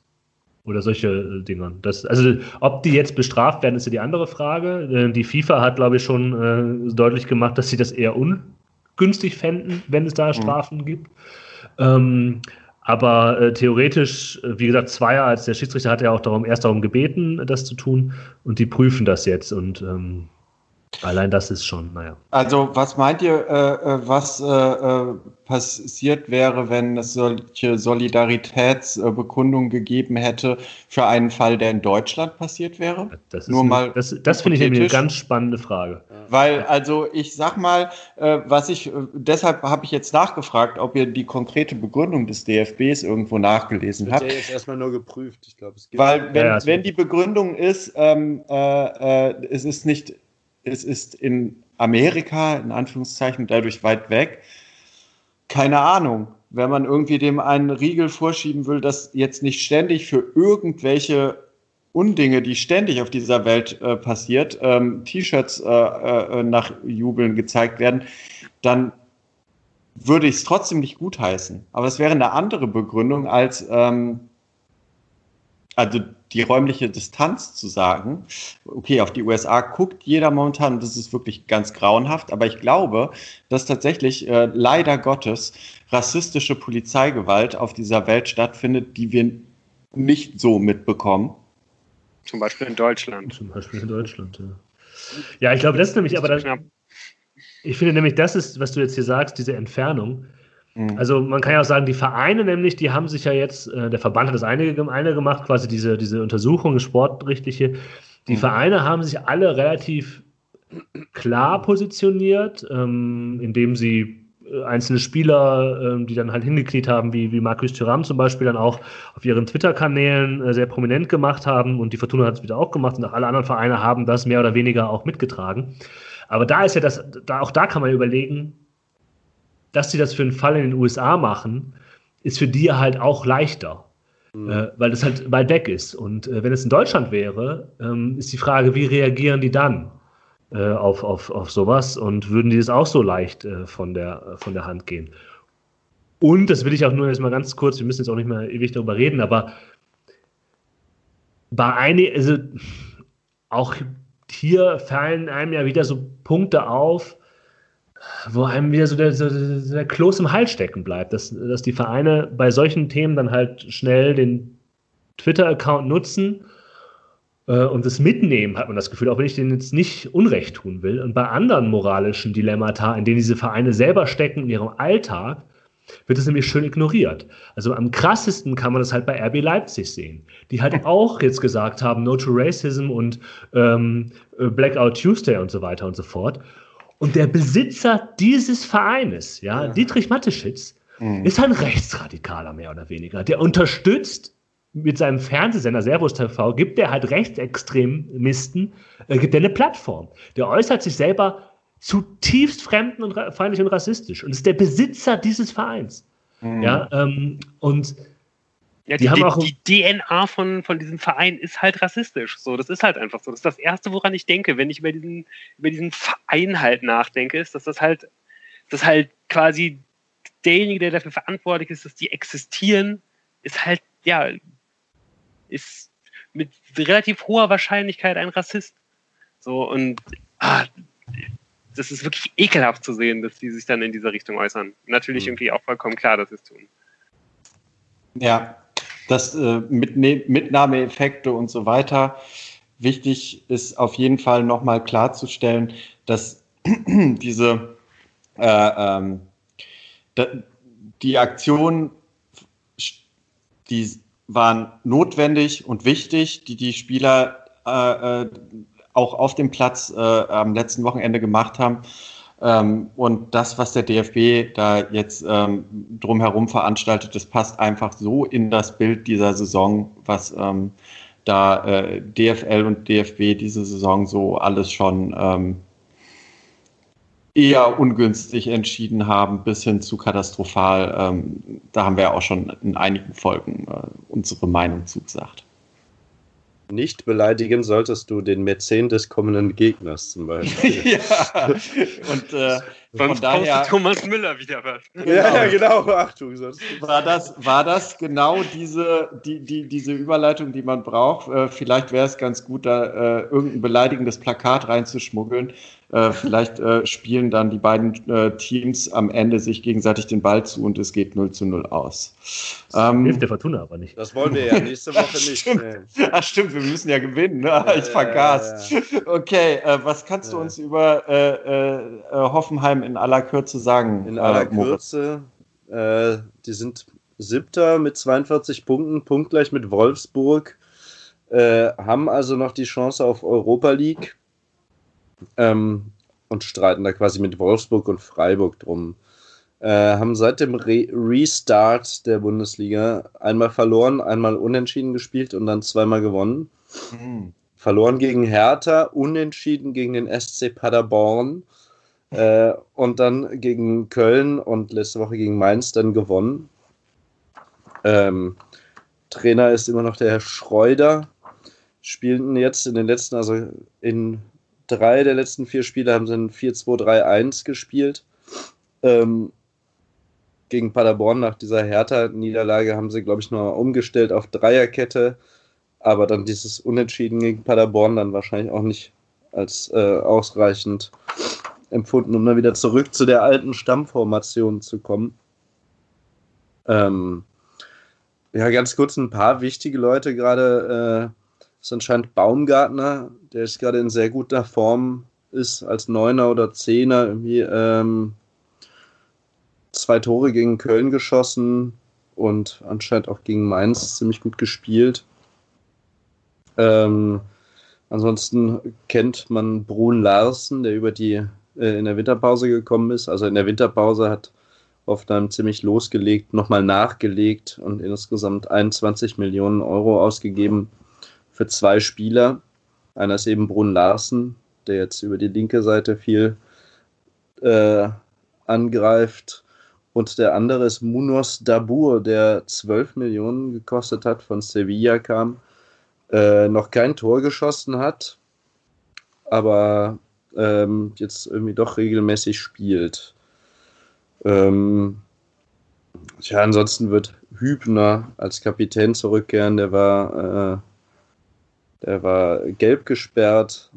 Oder solche äh, Dinge. Das, also, ob die jetzt bestraft werden, ist ja die andere Frage. Die FIFA hat, glaube ich, schon deutlich gemacht, dass sie das eher ungünstig fänden, wenn es da mhm. Strafen mhm. gibt. Ähm, aber äh, theoretisch, äh, wie gesagt, Zweier als der Schiedsrichter hat ja auch darum, erst darum gebeten, das zu tun. Und die prüfen das jetzt. Und ähm, Allein das ist schon, naja. Also was meint ihr, äh, äh was äh, äh, passiert wäre, wenn es solche Solidaritätsbekundungen gegeben hätte für einen Fall, der in Deutschland passiert wäre? Das, Nur mal das, das finde ich nämlich eine ganz spannende Frage. Weil, also ich sag mal, äh, was ich, äh, deshalb habe ich jetzt nachgefragt, ob ihr die konkrete Begründung des DFBs irgendwo nachgelesen habt. Ja jetzt erstmal nur geprüft, ich glaube, es gibt. Weil, wenn, ja, ja, wenn die Begründung ist, ähm, es ist nicht es ist in Amerika, in Anführungszeichen, dadurch weit weg. Keine Ahnung. Wenn man irgendwie dem einen Riegel vorschieben will, dass jetzt nicht ständig für irgendwelche Undinge, die ständig auf dieser Welt äh, passiert, ähm, T-Shirts äh, äh, nach Jubeln gezeigt werden, dann würde ich es trotzdem nicht gutheißen. Aber es wäre eine andere Begründung als ähm, also die räumliche Distanz zu sagen, okay, auf die USA guckt jeder momentan und das ist wirklich ganz grauenhaft, aber ich glaube, dass tatsächlich äh, leider Gottes rassistische Polizeigewalt auf dieser Welt stattfindet, die wir nicht so mitbekommen. Zum Beispiel in Deutschland. Zum Beispiel in Deutschland, ja. Ja, ich glaube, das ist nämlich, aber das, ich finde nämlich, das ist, was du jetzt hier sagst, diese Entfernung, Mhm. Also man kann ja auch sagen, die Vereine nämlich, die haben sich ja jetzt, äh, der Verband hat das eine, eine gemacht, quasi diese, diese Untersuchung, sportrichtliche. Die mhm. Vereine haben sich alle relativ klar positioniert, ähm, indem sie äh, einzelne Spieler, ähm, die dann halt hingekniet haben, wie, wie Markus Thuram zum Beispiel, dann auch auf ihren Twitter-Kanälen äh, sehr prominent gemacht haben und die Fortuna hat es wieder auch gemacht und auch alle anderen Vereine haben das mehr oder weniger auch mitgetragen. Aber da ist ja das, da, auch da kann man überlegen, dass sie das für einen Fall in den USA machen, ist für die halt auch leichter. Mhm. Äh, weil das halt weit weg ist. Und äh, wenn es in Deutschland wäre, ähm, ist die Frage, wie reagieren die dann äh, auf, auf, auf sowas und würden die das auch so leicht äh, von, der, von der Hand gehen? Und, das will ich auch nur jetzt mal ganz kurz, wir müssen jetzt auch nicht mehr ewig darüber reden, aber bei einigen, also auch hier fallen einem ja wieder so Punkte auf, wo einem wieder so der, so der Kloß im Hals stecken bleibt, dass, dass die Vereine bei solchen Themen dann halt schnell den Twitter-Account nutzen äh, und das mitnehmen, hat man das Gefühl, auch wenn ich denen jetzt nicht Unrecht tun will. Und bei anderen moralischen Dilemmata, in denen diese Vereine selber stecken in ihrem Alltag, wird es nämlich schön ignoriert. Also am krassesten kann man das halt bei RB Leipzig sehen, die halt (laughs) auch jetzt gesagt haben, No to Racism und ähm, Blackout Tuesday und so weiter und so fort. Und der Besitzer dieses Vereines, ja, ja. Dietrich Matteschitz, mhm. ist ein Rechtsradikaler mehr oder weniger. Der unterstützt mit seinem Fernsehsender Servus TV, gibt er halt Rechtsextremisten, äh, gibt er eine Plattform. Der äußert sich selber zutiefst fremden und feindlich und rassistisch und ist der Besitzer dieses Vereins. Mhm. Ja, ähm, und ja, die, die, haben auch die DNA von, von diesem Verein ist halt rassistisch. So, das ist halt einfach so. Das ist das Erste, woran ich denke, wenn ich über diesen, über diesen Verein halt nachdenke, ist, dass das halt, dass halt quasi derjenige, der dafür verantwortlich ist, dass die existieren, ist halt, ja, ist mit relativ hoher Wahrscheinlichkeit ein Rassist. So, und ah, das ist wirklich ekelhaft zu sehen, dass die sich dann in dieser Richtung äußern. Natürlich mhm. irgendwie auch vollkommen klar, dass sie es tun. Ja, das äh, Mitne Mitnahmeeffekte und so weiter. Wichtig ist auf jeden Fall nochmal klarzustellen, dass (clears throat) diese äh, ähm, die Aktionen, die waren notwendig und wichtig, die die Spieler äh, äh, auch auf dem Platz äh, am letzten Wochenende gemacht haben. Ähm, und das, was der DFB da jetzt ähm, drumherum veranstaltet, das passt einfach so in das Bild dieser Saison, was ähm, da äh, DFL und DFB diese Saison so alles schon ähm, eher ungünstig entschieden haben, bis hin zu katastrophal. Ähm, da haben wir auch schon in einigen Folgen äh, unsere Meinung zugesagt. Nicht beleidigen solltest du den Mäzen des kommenden Gegners zum Beispiel. (laughs) ja, und äh, Sonst von daher Thomas Müller wieder was. (laughs) Ja, genau. genau. Achtung. War das, war das genau diese, die, die, diese Überleitung, die man braucht? Äh, vielleicht wäre es ganz gut, da äh, irgendein beleidigendes Plakat reinzuschmuggeln, äh, vielleicht äh, spielen dann die beiden äh, Teams am Ende sich gegenseitig den Ball zu und es geht 0 zu 0 aus. Das ähm, hilft der Fortuna aber nicht. Das wollen wir ja nächste Woche (laughs) nicht. stimmt. Nee. Ach stimmt, wir müssen ja gewinnen. Ne? Ja, ich vergaß. Ja, ja, okay, äh, was kannst du uns über äh, Hoffenheim in aller Kürze sagen? In aller Kürze, die sind siebter mit 42 Punkten, punktgleich mit Wolfsburg. haben also noch die Chance auf Europa League ähm, und streiten da quasi mit Wolfsburg und Freiburg drum. Äh, haben seit dem Re Restart der Bundesliga einmal verloren, einmal unentschieden gespielt und dann zweimal gewonnen. Mhm. Verloren gegen Hertha, unentschieden gegen den SC Paderborn äh, und dann gegen Köln und letzte Woche gegen Mainz dann gewonnen. Ähm, Trainer ist immer noch der Herr Schreuder. Spielten jetzt in den letzten, also in drei der letzten vier Spiele haben sie ein 4-2-3-1 gespielt. Ähm, gegen Paderborn nach dieser Hertha-Niederlage haben sie, glaube ich, nur umgestellt auf Dreierkette. Aber dann dieses Unentschieden gegen Paderborn dann wahrscheinlich auch nicht als äh, ausreichend empfunden, um dann wieder zurück zu der alten Stammformation zu kommen. Ähm, ja, ganz kurz ein paar wichtige Leute gerade. Äh, ist anscheinend Baumgartner, der ist gerade in sehr guter Form ist, als Neuner oder Zehner irgendwie ähm, zwei Tore gegen Köln geschossen und anscheinend auch gegen Mainz ziemlich gut gespielt. Ähm, ansonsten kennt man Brun Larsen, der über die äh, in der Winterpause gekommen ist. Also in der Winterpause hat Hoffenheim ziemlich losgelegt, nochmal nachgelegt und insgesamt 21 Millionen Euro ausgegeben für zwei Spieler. Einer ist eben Brun Larsen, der jetzt über die linke Seite viel äh, angreift. Und der andere ist Munos Dabur, der 12 Millionen gekostet hat, von Sevilla kam, äh, noch kein Tor geschossen hat, aber ähm, jetzt irgendwie doch regelmäßig spielt. Ähm, ja, ansonsten wird Hübner als Kapitän zurückkehren. Der war äh, der war gelb gesperrt.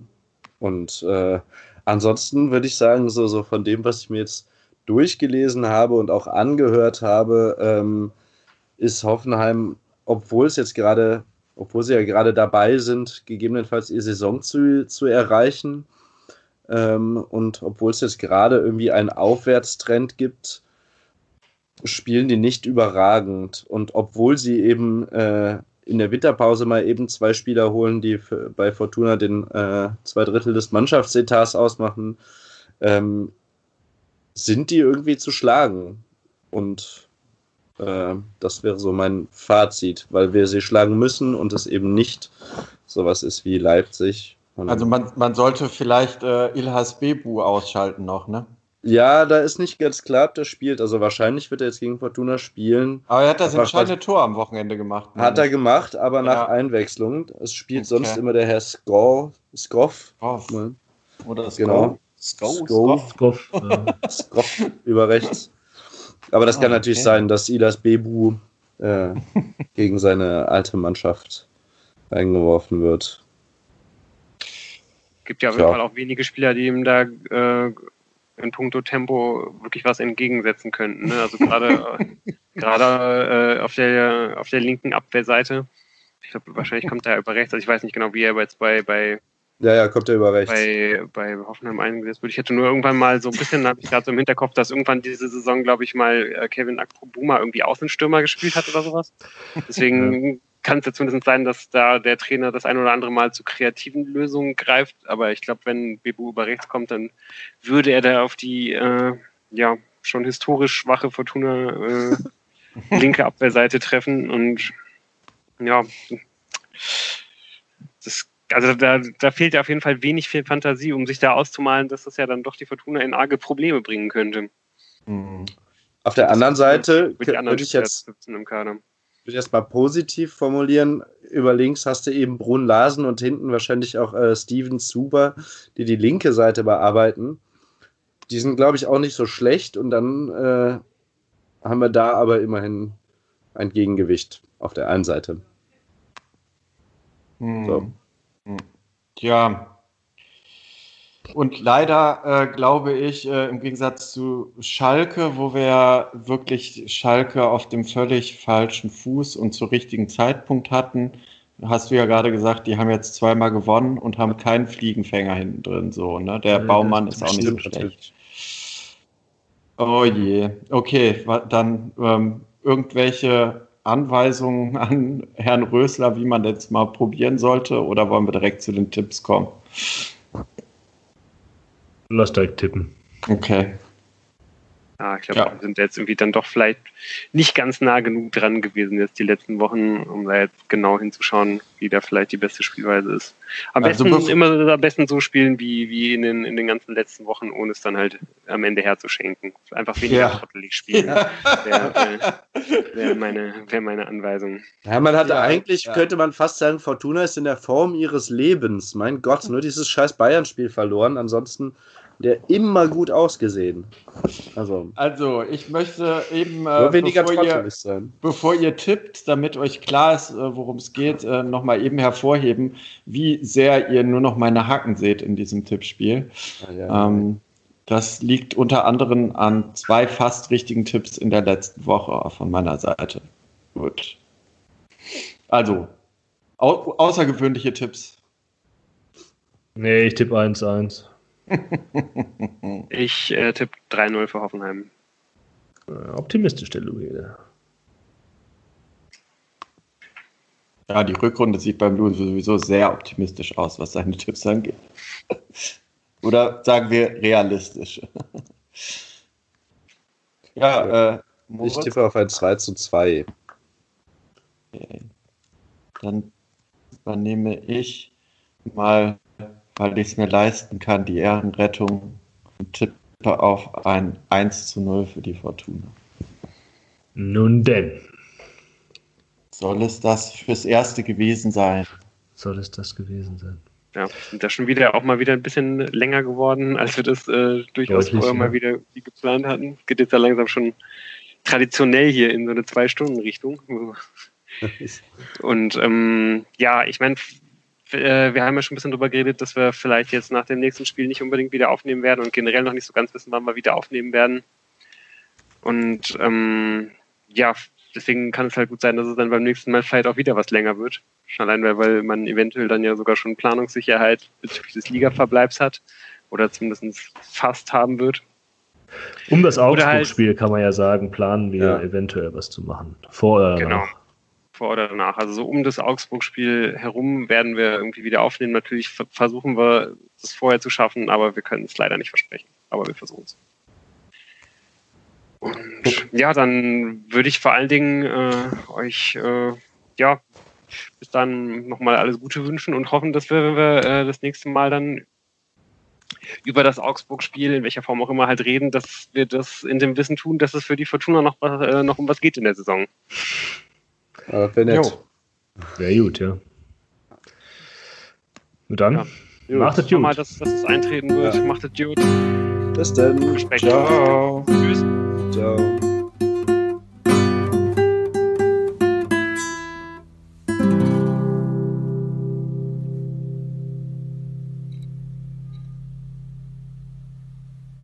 Und äh, ansonsten würde ich sagen, so, so von dem, was ich mir jetzt durchgelesen habe und auch angehört habe, ähm, ist Hoffenheim, obwohl es jetzt gerade, obwohl sie ja gerade dabei sind, gegebenenfalls ihr Saison zu, zu erreichen. Ähm, und obwohl es jetzt gerade irgendwie einen Aufwärtstrend gibt, spielen die nicht überragend. Und obwohl sie eben äh, in der Winterpause mal eben zwei Spieler holen, die für, bei Fortuna den äh, zwei Drittel des Mannschaftsetats ausmachen, ähm, sind die irgendwie zu schlagen. Und äh, das wäre so mein Fazit, weil wir sie schlagen müssen und es eben nicht sowas ist wie Leipzig. Also man, man sollte vielleicht äh, Ilhas Bebu ausschalten noch, ne? Ja, da ist nicht ganz klar, ob der spielt. Also wahrscheinlich wird er jetzt gegen Fortuna spielen. Aber er hat das entscheidende Tor am Wochenende gemacht. Hat er gemacht, aber nach Einwechslung. Es spielt okay. sonst immer der Herr Skoff. Ne? Oder Skov. Genau. Skov. Skov. Skov über rechts. Aber das oh, kann natürlich okay. sein, dass Ilas Bebu äh, (laughs) gegen seine alte Mannschaft eingeworfen wird. Gibt ja auf jeden Fall auch wenige Spieler, die ihm da äh, in puncto Tempo wirklich was entgegensetzen könnten. Ne? Also gerade (laughs) gerade äh, auf der auf der linken Abwehrseite. Ich glaube, wahrscheinlich kommt er über rechts. Also ich weiß nicht genau, wie er jetzt bei bei ja, ja, kommt er über rechts. Bei, bei Hoffenheim eingesetzt wird. Ich hätte nur irgendwann mal so ein bisschen, habe ich gerade so im Hinterkopf, dass irgendwann diese Saison, glaube ich, mal äh, Kevin Akrobuma irgendwie Außenstürmer gespielt hat oder sowas. Deswegen kann es ja zumindest sein, dass da der Trainer das ein oder andere Mal zu kreativen Lösungen greift. Aber ich glaube, wenn Bebu über rechts kommt, dann würde er da auf die äh, ja schon historisch schwache Fortuna äh, (laughs) linke Abwehrseite treffen. Und ja, das, also da, da fehlt ja auf jeden Fall wenig viel Fantasie, um sich da auszumalen, dass das ja dann doch die Fortuna in arge Probleme bringen könnte. Mhm. Auf der anderen Seite würde ich jetzt im Kader würde ich erstmal positiv formulieren. Über links hast du eben Brun Larsen und hinten wahrscheinlich auch äh, Steven Zuber, die die linke Seite bearbeiten. Die sind, glaube ich, auch nicht so schlecht und dann äh, haben wir da aber immerhin ein Gegengewicht auf der einen Seite. Hm. So. Hm. Ja, und leider äh, glaube ich, äh, im Gegensatz zu Schalke, wo wir wirklich Schalke auf dem völlig falschen Fuß und zu richtigen Zeitpunkt hatten, hast du ja gerade gesagt, die haben jetzt zweimal gewonnen und haben keinen Fliegenfänger hinten drin. So, ne? Der ja, Baumann ist auch nicht so schlecht. Oh je. Okay, dann ähm, irgendwelche Anweisungen (laughs) an Herrn Rösler, wie man jetzt mal probieren sollte, oder wollen wir direkt zu den Tipps kommen? Lass direkt tippen. Okay. Ah, ich glaube, ja. wir sind jetzt irgendwie dann doch vielleicht nicht ganz nah genug dran gewesen jetzt die letzten Wochen, um da jetzt genau hinzuschauen, wie da vielleicht die beste Spielweise ist. Am also besten immer am besten so spielen wie, wie in, den, in den ganzen letzten Wochen, ohne es dann halt am Ende herzuschenken. Einfach weniger ja. trottelig spielen. Ja. Wäre äh, wär meine, wär meine Anweisung. Ja, man hat ja, eigentlich, könnte man fast sagen, Fortuna ist in der Form ihres Lebens. Mein Gott, nur dieses scheiß Bayern-Spiel verloren. Ansonsten der immer gut ausgesehen. Also, also ich möchte eben, äh, bevor, ihr, sein. bevor ihr tippt, damit euch klar ist, äh, worum es geht, äh, nochmal eben hervorheben, wie sehr ihr nur noch meine Hacken seht in diesem Tippspiel. Ah, ja, ähm, das liegt unter anderem an zwei fast richtigen Tipps in der letzten Woche von meiner Seite. Gut. Also, au außergewöhnliche Tipps. Nee, ich tippe 1-1 (laughs) ich äh, tippe 3-0 für Hoffenheim. Äh, optimistisch, der Louis. Ja, die Rückrunde sieht beim Louis sowieso sehr optimistisch aus, was seine Tipps angeht. (laughs) Oder sagen wir realistisch. (laughs) ja, äh, ich tippe auf ein 2 zu 2. Okay. Dann übernehme ich mal weil ich es mir leisten kann, die Ehrenrettung und tippe auf ein 1 zu 0 für die Fortuna. Nun denn. Soll es das fürs Erste gewesen sein? Soll es das gewesen sein? Ja, sind da schon wieder auch mal wieder ein bisschen länger geworden, als wir das äh, durchaus Deutlich, vorher ja. mal wieder geplant hatten. Geht jetzt ja langsam schon traditionell hier in so eine Zwei-Stunden-Richtung. (laughs) Und ähm, ja, ich meine, äh, wir haben ja schon ein bisschen darüber geredet, dass wir vielleicht jetzt nach dem nächsten Spiel nicht unbedingt wieder aufnehmen werden und generell noch nicht so ganz wissen, wann wir wieder aufnehmen werden. Und ähm, ja, deswegen kann es halt gut sein, dass es dann beim nächsten Mal vielleicht auch wieder was länger wird. Schon allein, weil man eventuell dann ja sogar schon Planungssicherheit bezüglich des Ligaverbleibs hat oder zumindest fast haben wird. Um das halt Augsburg-Spiel halt, kann man ja sagen, planen wir ja. eventuell was zu machen. Vor oder genau. Nach vor oder danach. Also so um das Augsburg-Spiel herum werden wir irgendwie wieder aufnehmen. Natürlich versuchen wir es vorher zu schaffen, aber wir können es leider nicht versprechen. Aber wir versuchen es. Und ja, dann würde ich vor allen Dingen äh, euch äh, ja bis dann nochmal alles Gute wünschen und hoffen, dass wir, wenn wir äh, das nächste Mal dann über das Augsburg-Spiel, in welcher Form auch immer halt reden, dass wir das in dem Wissen tun, dass es für die Fortuna noch, äh, noch um was geht in der Saison. Aber wäre nett. Wäre gut, ja. Und dann, ja. macht es gut. mal, dass, dass es eintreten wird. Ja. Macht es gut. Bis dann. Ciao. Tschüss. Ciao.